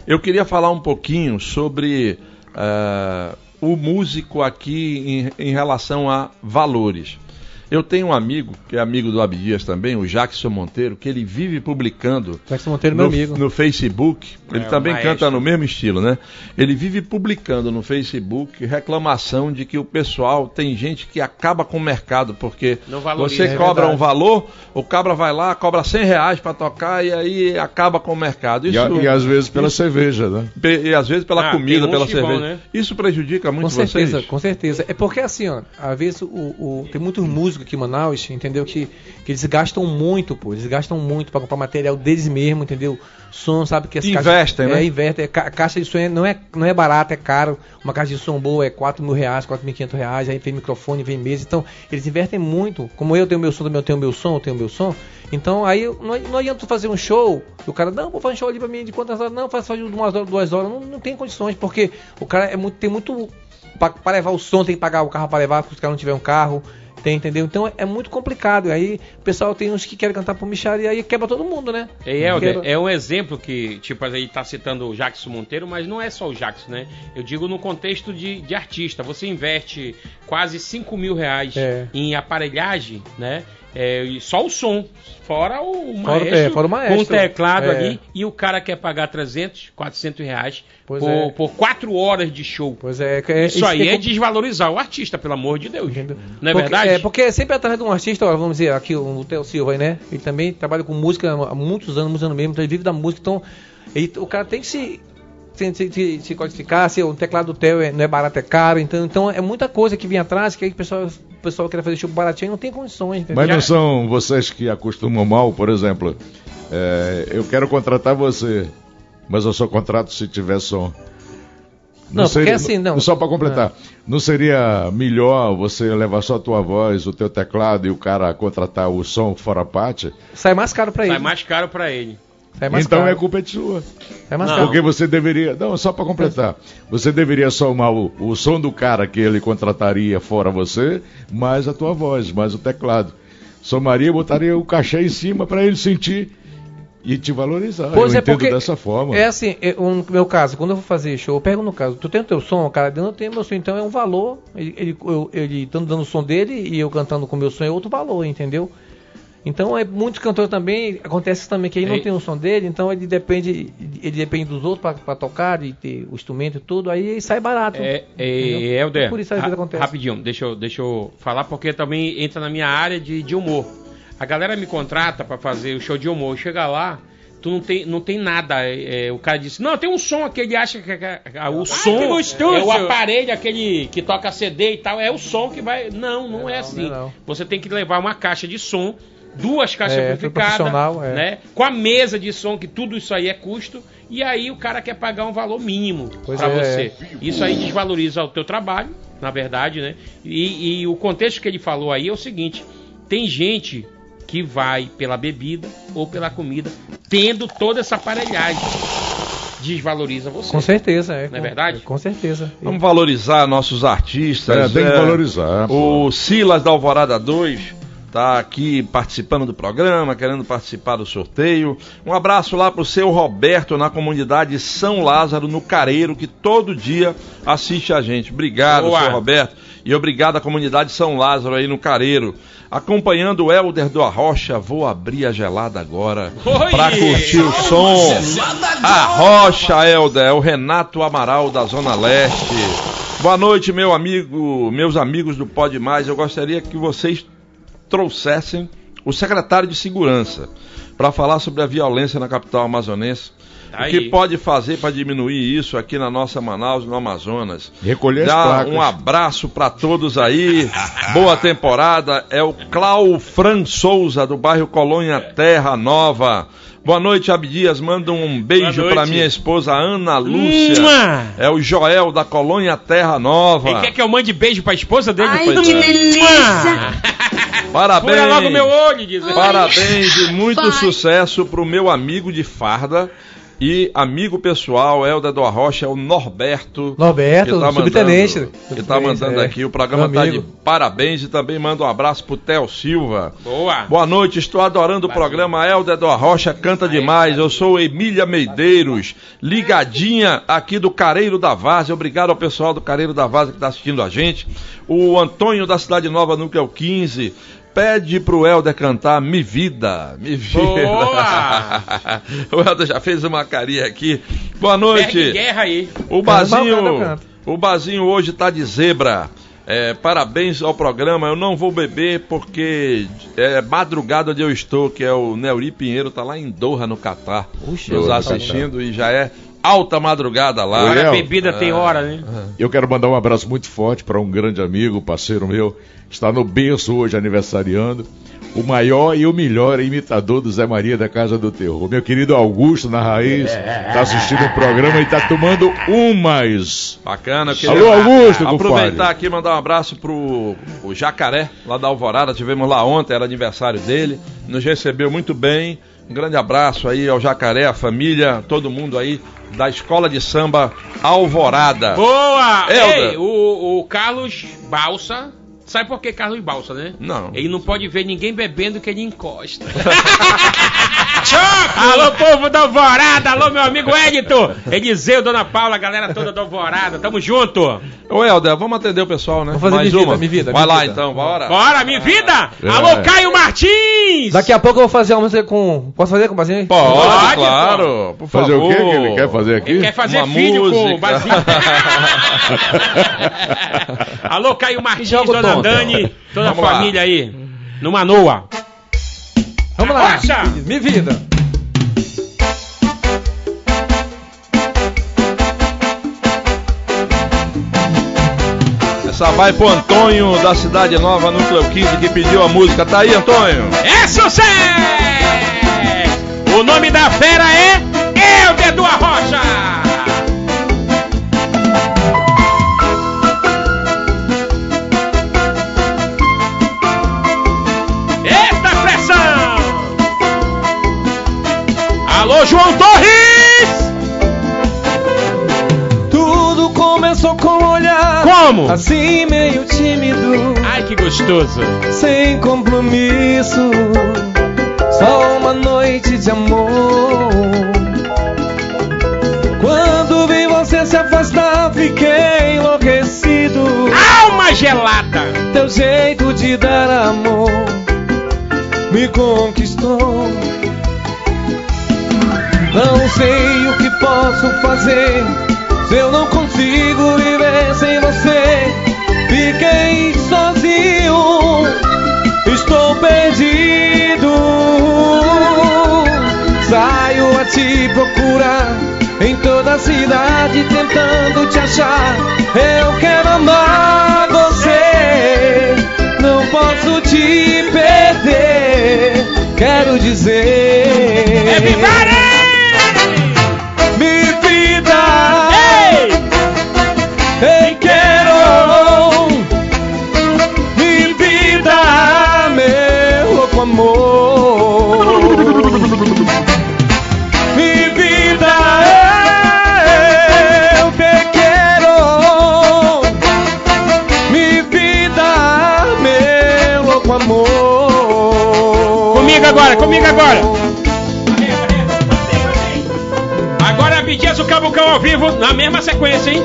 eu queria falar um pouquinho sobre eh, o músico aqui em, em relação a valores. Eu tenho um amigo, que é amigo do Abdias também, o Jackson Monteiro, que ele vive publicando Jackson Monteiro, meu no, amigo. no Facebook. Ele É, também canta no mesmo estilo, né? Ele vive publicando no Facebook reclamação de que o pessoal tem gente que acaba com o mercado, porque valoriza. você É cobra verdade. um valor, o cabra vai lá, cobra 100 reais pra tocar e aí acaba com o mercado. E, Isso, a- e às vezes pela cerveja, né? E às vezes pela Ah, comida, pela cerveja. né? Isso prejudica muito Com certeza, vocês? com certeza. É porque assim, ó, às vezes o, o- tem muitos músicos aqui em Manaus, entendeu? Que, que eles gastam muito, pô. Eles gastam muito pra comprar material deles mesmo, entendeu? Som, sabe que as Investem, caixas, né? É, investem. É, ca- a caixa de som é- não, é, não é barata, é caro. Uma caixa de som boa é 4 mil reais, 4.500 reais. Aí vem microfone, vem mesa. Então, eles investem muito. Como eu tenho meu som, também eu tenho meu som, eu tenho meu som. Então, aí não, não adianta fazer um show. O cara, não, vou fazer um show ali pra mim de quantas horas? Não, faz só de umas horas, duas horas. Não, não tem condições, porque o cara é muito, tem muito para levar o som tem que pagar o carro para levar, se o cara não tiver um carro, tem, entendeu? Então é, é muito complicado. Aí o pessoal tem uns que querem cantar por Michari e aí quebra todo mundo, né? É, Quebra- é um exemplo que, tipo, ele tá citando o Jackson Monteiro, mas não é só o Jackson, né? Eu digo no contexto de, de artista. Você investe quase 5 mil reais É. em aparelhagem, né? É, só o som, fora o Fora- maestro, é, fora o maestro. com o teclado É. ali, e o cara quer pagar 300, 400 reais Pois por, é. por 4 horas de show. Pois é, é Isso aí é com- desvalorizar o artista, pelo amor de Deus. Entendeu? Não é porque, verdade? É, porque sempre atrás de um artista, vamos dizer, aqui o Theo Silva aí, né? Ele também trabalha com música há muitos anos, muitos anos mesmo, então ele vive da música, então ele- o cara tem que se, se, se, se- se codificar, se o teclado do Theo é- não é barato, é caro, então, então é muita coisa que vem atrás, que aí o pessoal, o pessoal quer fazer show baratinho e não tem condições, entendeu? Mas não são vocês que acostumam mal, por exemplo. é, eu quero contratar você, mas eu só contrato se tiver som. Não, porque assim, não. Só para completar, não seria melhor você levar só a tua voz, o teu teclado e o cara contratar o som fora parte? Sai mais caro pra ele. Sai mais caro pra ele. Mais então caro. é culpa de sua. É mais Não. Porque você deveria. Não, só para completar. Você deveria somar o, o som do cara que ele contrataria fora você, mais a tua voz, mais o teclado. Somaria, botaria o cachê em cima para ele sentir e te valorizar. Pois eu é, entendo dessa forma. É assim, é, o- no meu caso, quando eu vou fazer show, eu pego no caso, tu tem o teu som, cara, eu não tenho meu som, então é um valor, ele, ele, eu- ele dando o som dele e eu cantando com o meu som é outro valor, entendeu? Então é muitos cantores também, acontece também que ele não Ei. tem o som dele, então ele depende, ele depende dos outros pra tocar, de ter o instrumento e tudo, aí sai barato. É, é? Helder, Por isso às vezes acontece. rapidinho, deixa eu, deixa eu falar porque também entra na minha área de, de humor. A galera me contrata pra fazer o show de humor. Chega lá, tu não tem, não tem nada. É, é, o cara disse, não, tem um som aqui, ele acha que, que- que- o som que gostoso! é o aparelho, aquele que toca CD e tal, é o som que vai. Não, não, é não, assim. não é não. Você tem que levar uma caixa de som, duas caixas É, amplificadas, é. né? Com a mesa de som, que tudo isso aí é custo, e aí o cara quer pagar um valor mínimo pra é. você. Isso aí desvaloriza o teu trabalho, na verdade, né? E, e o contexto que ele falou aí é o seguinte: tem gente que vai pela bebida ou pela comida, tendo toda essa aparelhagem. Desvaloriza você. Com certeza, é. Não é verdade? Com certeza. Vamos valorizar nossos artistas. É, tem que valorizar, pô. O Silas da Alvorada 2 tá aqui participando do programa, querendo participar do sorteio. Um abraço lá pro seu Roberto na comunidade São Lázaro, no Careiro, que todo dia assiste a gente. Obrigado, Boa. seu Roberto. E obrigado à comunidade São Lázaro aí no Careiro. Acompanhando o Helder do Arrocha, vou abrir a gelada agora pra curtir o som. A Rocha, Helder, é o Renato Amaral da Zona Leste. Boa noite, meu amigo, meus amigos do Pode Mais. Eu gostaria que vocês trouxessem o secretário de Segurança para falar sobre a violência na capital amazonense. Tá o que aí. pode fazer para diminuir isso aqui na nossa Manaus, no Amazonas? Recolher as Dá placas. um abraço para todos aí. Boa temporada. É o Clau Fran Souza, do bairro Colônia Terra Nova. Boa noite, Abdias. Manda um beijo para minha esposa Ana Lúcia. Mua! É o Joel da Colônia Terra Nova. Ele quer que eu mande beijo pra esposa dele? Ai, Pois que é. delícia! Parabéns. Fura logo meu olho, diz. Parabéns e muito Pai. sucesso pro meu amigo de farda e amigo pessoal, Helder do Arrocha, é o Norberto. Norberto, que tá subtenente. mandando- Que tá Subtenente, mandando é. aqui. O programa Meu tá de parabéns e também manda um abraço pro Theo Silva. Boa. Boa noite, estou adorando o programa Helder do Arrocha, canta demais. Eu sou Emília Medeiros, ligadinha aqui do Careiro da Várzea. Obrigado ao pessoal do Careiro da Várzea que está assistindo a gente. O Antônio da Cidade Nova, núcleo 15. Pede pro Helder cantar Me Vida, Me Vida. Boa! o Helder já fez uma carinha aqui. Boa Perde noite. guerra aí. O Bazinho, o Bazinho hoje tá de zebra. É, parabéns ao programa. Eu não vou beber porque é madrugada onde eu estou, que é o Neuri Pinheiro, tá lá em Doha, no Catar, nos assistindo e já é alta madrugada lá. Oi, Agora a bebida tem hora, né? Eu quero mandar um abraço muito forte para um grande amigo, parceiro meu, está no berço hoje aniversariando. O maior e o melhor imitador do Zé Maria da Casa do Terror. Meu querido Augusto na Raiz, está assistindo o programa e está tomando umas. Bacana. Eu Alô, Augusto, Aproveitar compadre. aqui e mandar um abraço pro o Jacaré, lá da Alvorada. Tivemos lá ontem, era aniversário dele. Nos recebeu muito bem. Um grande abraço aí ao Jacaré, a família, todo mundo aí da Escola de Samba Alvorada. Boa! Helder. Ei, o, o Carlos Balsa. Sabe por que Carlos Balsa, né? Não. Ele não pode ver ninguém bebendo que ele encosta. alô, povo da Alvorada! Alô, meu amigo Edito! Eliseu, Dona Paula, a galera toda da Alvorada. Tamo junto! Ô, Helder, vamos atender o pessoal, né? Vamos fazer Mais Me Vida, uma. Me Vida, Vai Me lá Vida. então, bora. Bora, minha vida! É. Alô, Caio Martins! Daqui a pouco eu vou fazer uma música com. Posso fazer com o Bazinho? Pode, Pode, claro. Por Fazer favor. o quê que ele quer fazer aqui? Ele quer fazer Uma filho com música. o Basinho. Alô, Caio Martins, jogo Dona. Dani, toda a Vamos lá. família aí. No Manoa. Vamos lá! Rocha! Me vida! Essa vai pro Antônio da Cidade Nova, Núcleo 15, que pediu a música. Tá aí, Antônio? É sucesso! O nome da fera é Helder do Arrocha! Alô, João Torres! Tudo começou com um olhar Como? assim meio tímido, Ai, que gostoso! sem compromisso, só uma noite de amor. Quando vi você se afastar, fiquei enlouquecido. Alma gelada! Teu jeito de dar amor me conquistou. Não sei o que posso fazer se eu não consigo viver sem você. Fiquei sozinho, estou perdido. Saio a te procurar em toda a cidade tentando te achar. Eu quero amar você, não posso te perder. Quero dizer. Everybody! Comigo agora, agora. Abdias o Cabucão ao vivo, na mesma sequência, hein?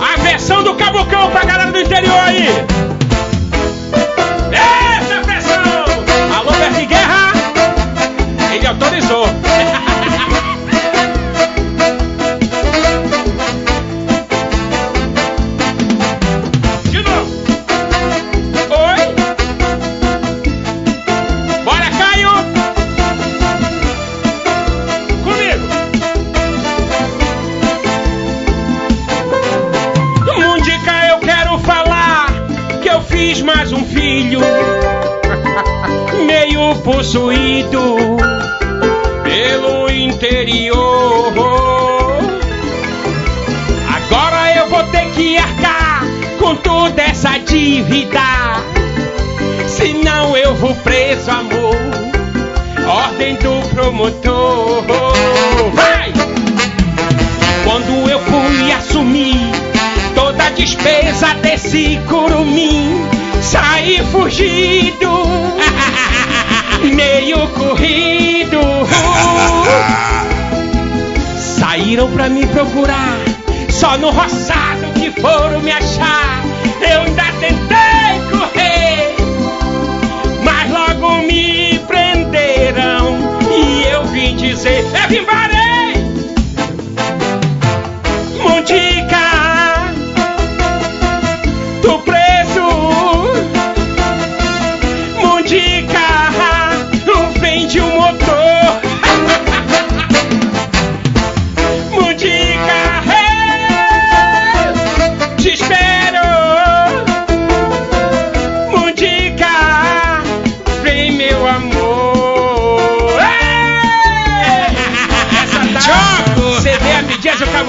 A versão do Cabucão pra galera do interior aí. Fiz mais um filho, meio possuído pelo interior. Agora eu vou ter que arcar com toda essa dívida. Senão eu vou preso, amor. Ordem do promotor. Vai! Despesa desse curumim, saí fugido, meio corrido. Saíram pra me procurar, só no roçado que foram me achar. Eu ainda tentei correr, mas logo me prenderam e eu vim dizer: Eu vim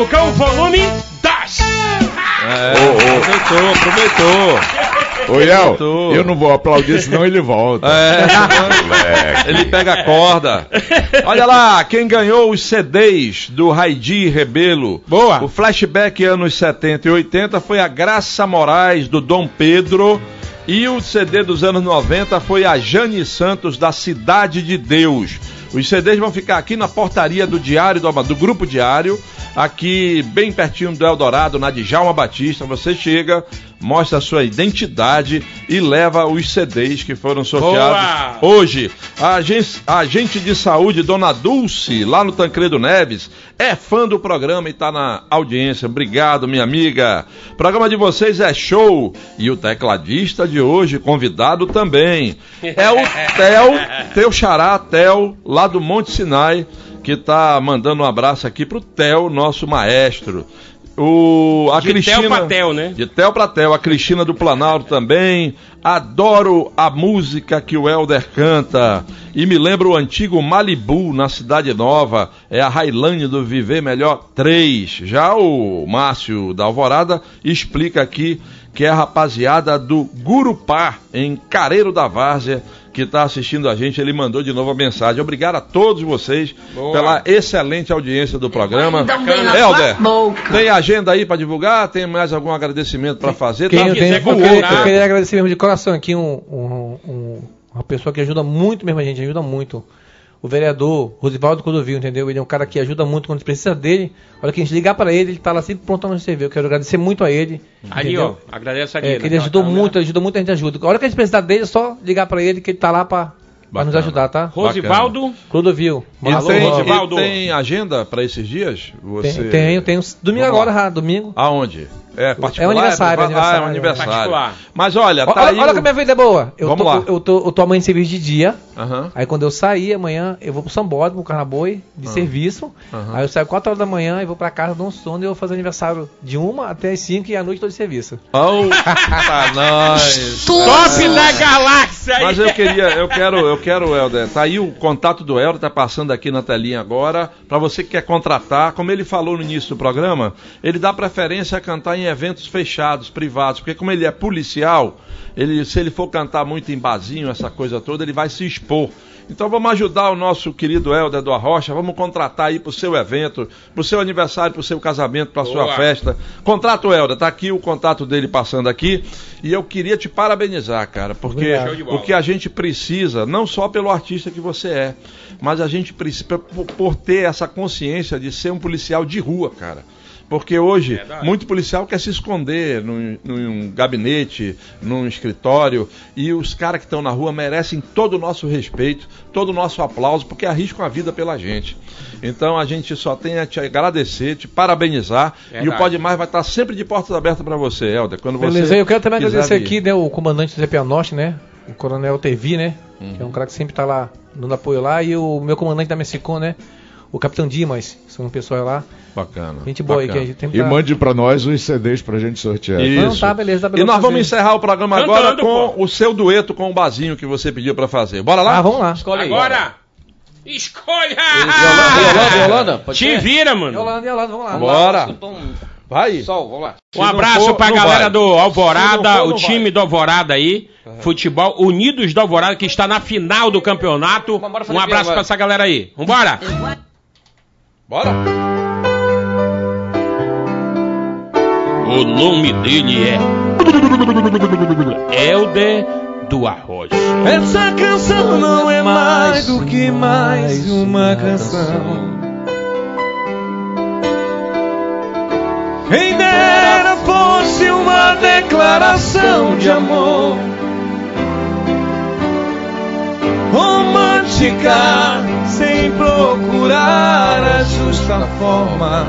Abdias o Cavucão, volume 2. É, aproveitou, aproveitou. Ô, Aproveitou. eu não vou aplaudir, senão ele volta. É, ele pega a corda. Olha lá, quem ganhou os CDs do Raidi Rebelo. Boa. O flashback anos 70 e 80 foi a Graça Moraes do Dom Pedro. E o CD dos anos 90 foi a Jane Santos da Cidade de Deus. Os CDs vão ficar aqui na portaria do Diário do, do Grupo Diário, aqui bem pertinho do Eldorado, na Djalma Batista. Você chega, mostra a sua identidade e leva os CDs que foram sorteados Boa! hoje. A agente, a agente de saúde, Dona Dulce, lá no Tancredo Neves, é fã do programa e está na audiência. Obrigado, minha amiga. O programa de vocês é show. E o tecladista de hoje, convidado também, é o Theo, teu xará, Theo, lá do Monte Sinai, que tá mandando um abraço aqui pro Theo, nosso maestro. O, a De Cristina, Theo pra Theo, né? de Tel pra Tel, a Cristina do Planalto também. Adoro a música que o Helder canta. E me lembro o antigo Malibu na Cidade Nova. É a Railane do Viver Melhor 3. Já o Márcio da Alvorada explica aqui que é a rapaziada do Gurupá, em Careiro da Várzea, que está assistindo a gente. Ele mandou de novo a mensagem. Obrigado a todos vocês Boa. pela excelente audiência do programa. Na Helder, tem agenda aí para divulgar? Tem mais algum agradecimento para fazer? Quem Tá- eu, tenho, quiser eu, queria, eu queria agradecer mesmo de coração aqui um, um- um- uma pessoa que ajuda muito mesmo a gente, ajuda muito. O vereador Rosivaldo Codovil, entendeu? Ele é um cara que ajuda muito quando a gente precisa dele. Olha que a gente ligar para ele, ele tá lá sempre pronto a nos servir. Eu quero agradecer muito a ele. Ali, entendeu? ó. Agradece ali. É, que ele ajudou muito, ajuda muito, a gente ajuda. A hora que a gente precisar dele, é só ligar para ele que ele tá lá para nos ajudar, tá? Rosivaldo. Clodovil. E Alô, tem, Rosivaldo. tem agenda para esses dias? Você... Tem, tenho, tenho. Domingo Vamos agora, lá. domingo. Aonde? É particular? É um aniversário, Ah, aniversário, é um aniversário. particular. Mas olha, tá olha, aí. olha o- que a minha vida é boa. Eu Vamos tô, lá. Eu tô, eu tô amanhã em serviço de dia. Aham. Aí quando eu sair amanhã, eu vou pro Sambódromo, pro Carnaboi, de serviço. Aham. Aí eu saio 4 horas da manhã e vou pra casa, dou um sono e eu vou fazer aniversário de 1 até as 5 e à noite tô de serviço. Oh, tá nós. Top da galáxia aí. Mas eu queria, eu quero, eu quero, Helder. Tá aí o contato do Helder, tá passando aqui na telinha agora. Para você que quer contratar, como ele falou no início do programa, ele dá preferência a cantar em eventos fechados, privados, porque como ele é policial, ele, se ele for cantar muito em barzinho, essa coisa toda, ele vai se expor. Então vamos ajudar o nosso querido Helder do Arrocha, vamos contratar aí pro seu evento, pro seu aniversário, pro seu casamento, pra sua Boa. festa. Contrata o Helder, tá aqui o contato dele passando aqui. E eu queria te parabenizar, cara, porque o que a gente precisa, não só pelo artista que você é, mas a gente precisa por, por ter essa consciência de ser um policial de rua, cara. Porque hoje, Verdade. muito policial quer se esconder num, num gabinete, num escritório, e os caras que estão na rua merecem todo o nosso respeito, todo o nosso aplauso, porque arriscam a vida pela gente. Então a gente só tem a te agradecer, te parabenizar, e o Verdade. Pode Mais vai estar sempre de portas abertas para você, Helder. Quando você Beleza, eu quero também agradecer aqui, né, o comandante Zé Pianosti, né? O coronel Tevi, né? Uhum. Que é um cara que sempre tá lá dando apoio lá. E o meu comandante da Messicon, né? O Capitão Dimas, são um pessoal lá. Bacana. Gente boa aí, que a bacana. gente tem E mande pra nós os CDs pra gente sortear. Isso. Não, tá, beleza, tá E beleza. nós vamos fazer. encerrar o programa Cantando, agora com pô. o seu dueto com o Bazinho que você pediu pra fazer. Bora lá? Ah, vamos lá. Escolhe aí. Agora, escolha! Yolanda, Yolanda, pode Te ser? vira, mano. Yolanda, Yolanda, vamos lá. Bora. Então, Vai. Sol, vamos lá. Um abraço for, pra galera vai. do Alvorada, for, o time vai. do Alvorada aí, futebol Unidos do Alvorada, que está na final do campeonato. Um abraço pra essa galera aí. Vambora! Bora. O nome dele é Helder do Arroz. Essa canção não é mais do que mais uma canção. Quem dera fosse uma declaração de amor. Romântica, sem procurar a justa forma.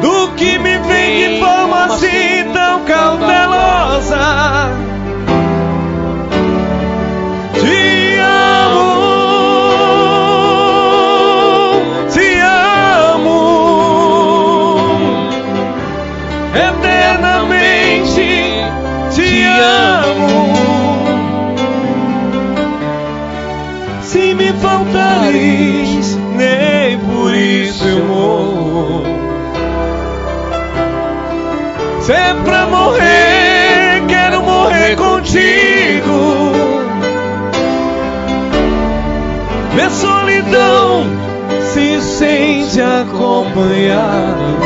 Do que me vem de forma assim tão cautelosa. Te eu morro. Se é pra morrer, quero morrer contigo. Minha solidão se sente acompanhado.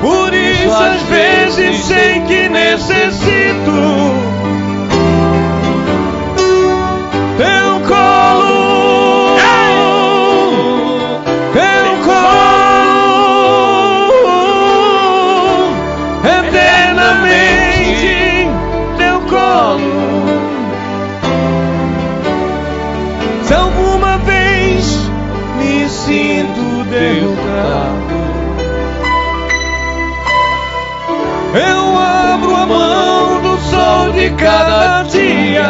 Por isso, às vezes, sei que necessito de cada dia,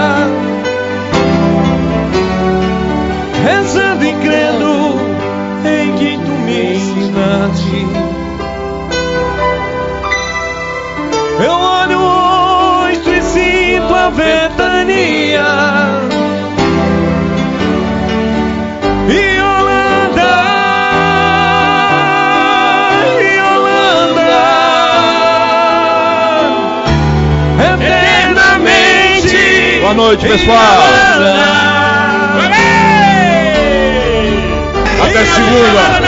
rezando e crendo em que tu me ensinaste. Eu olho rosto e sinto a ventania. noite, pessoal. Até segunda.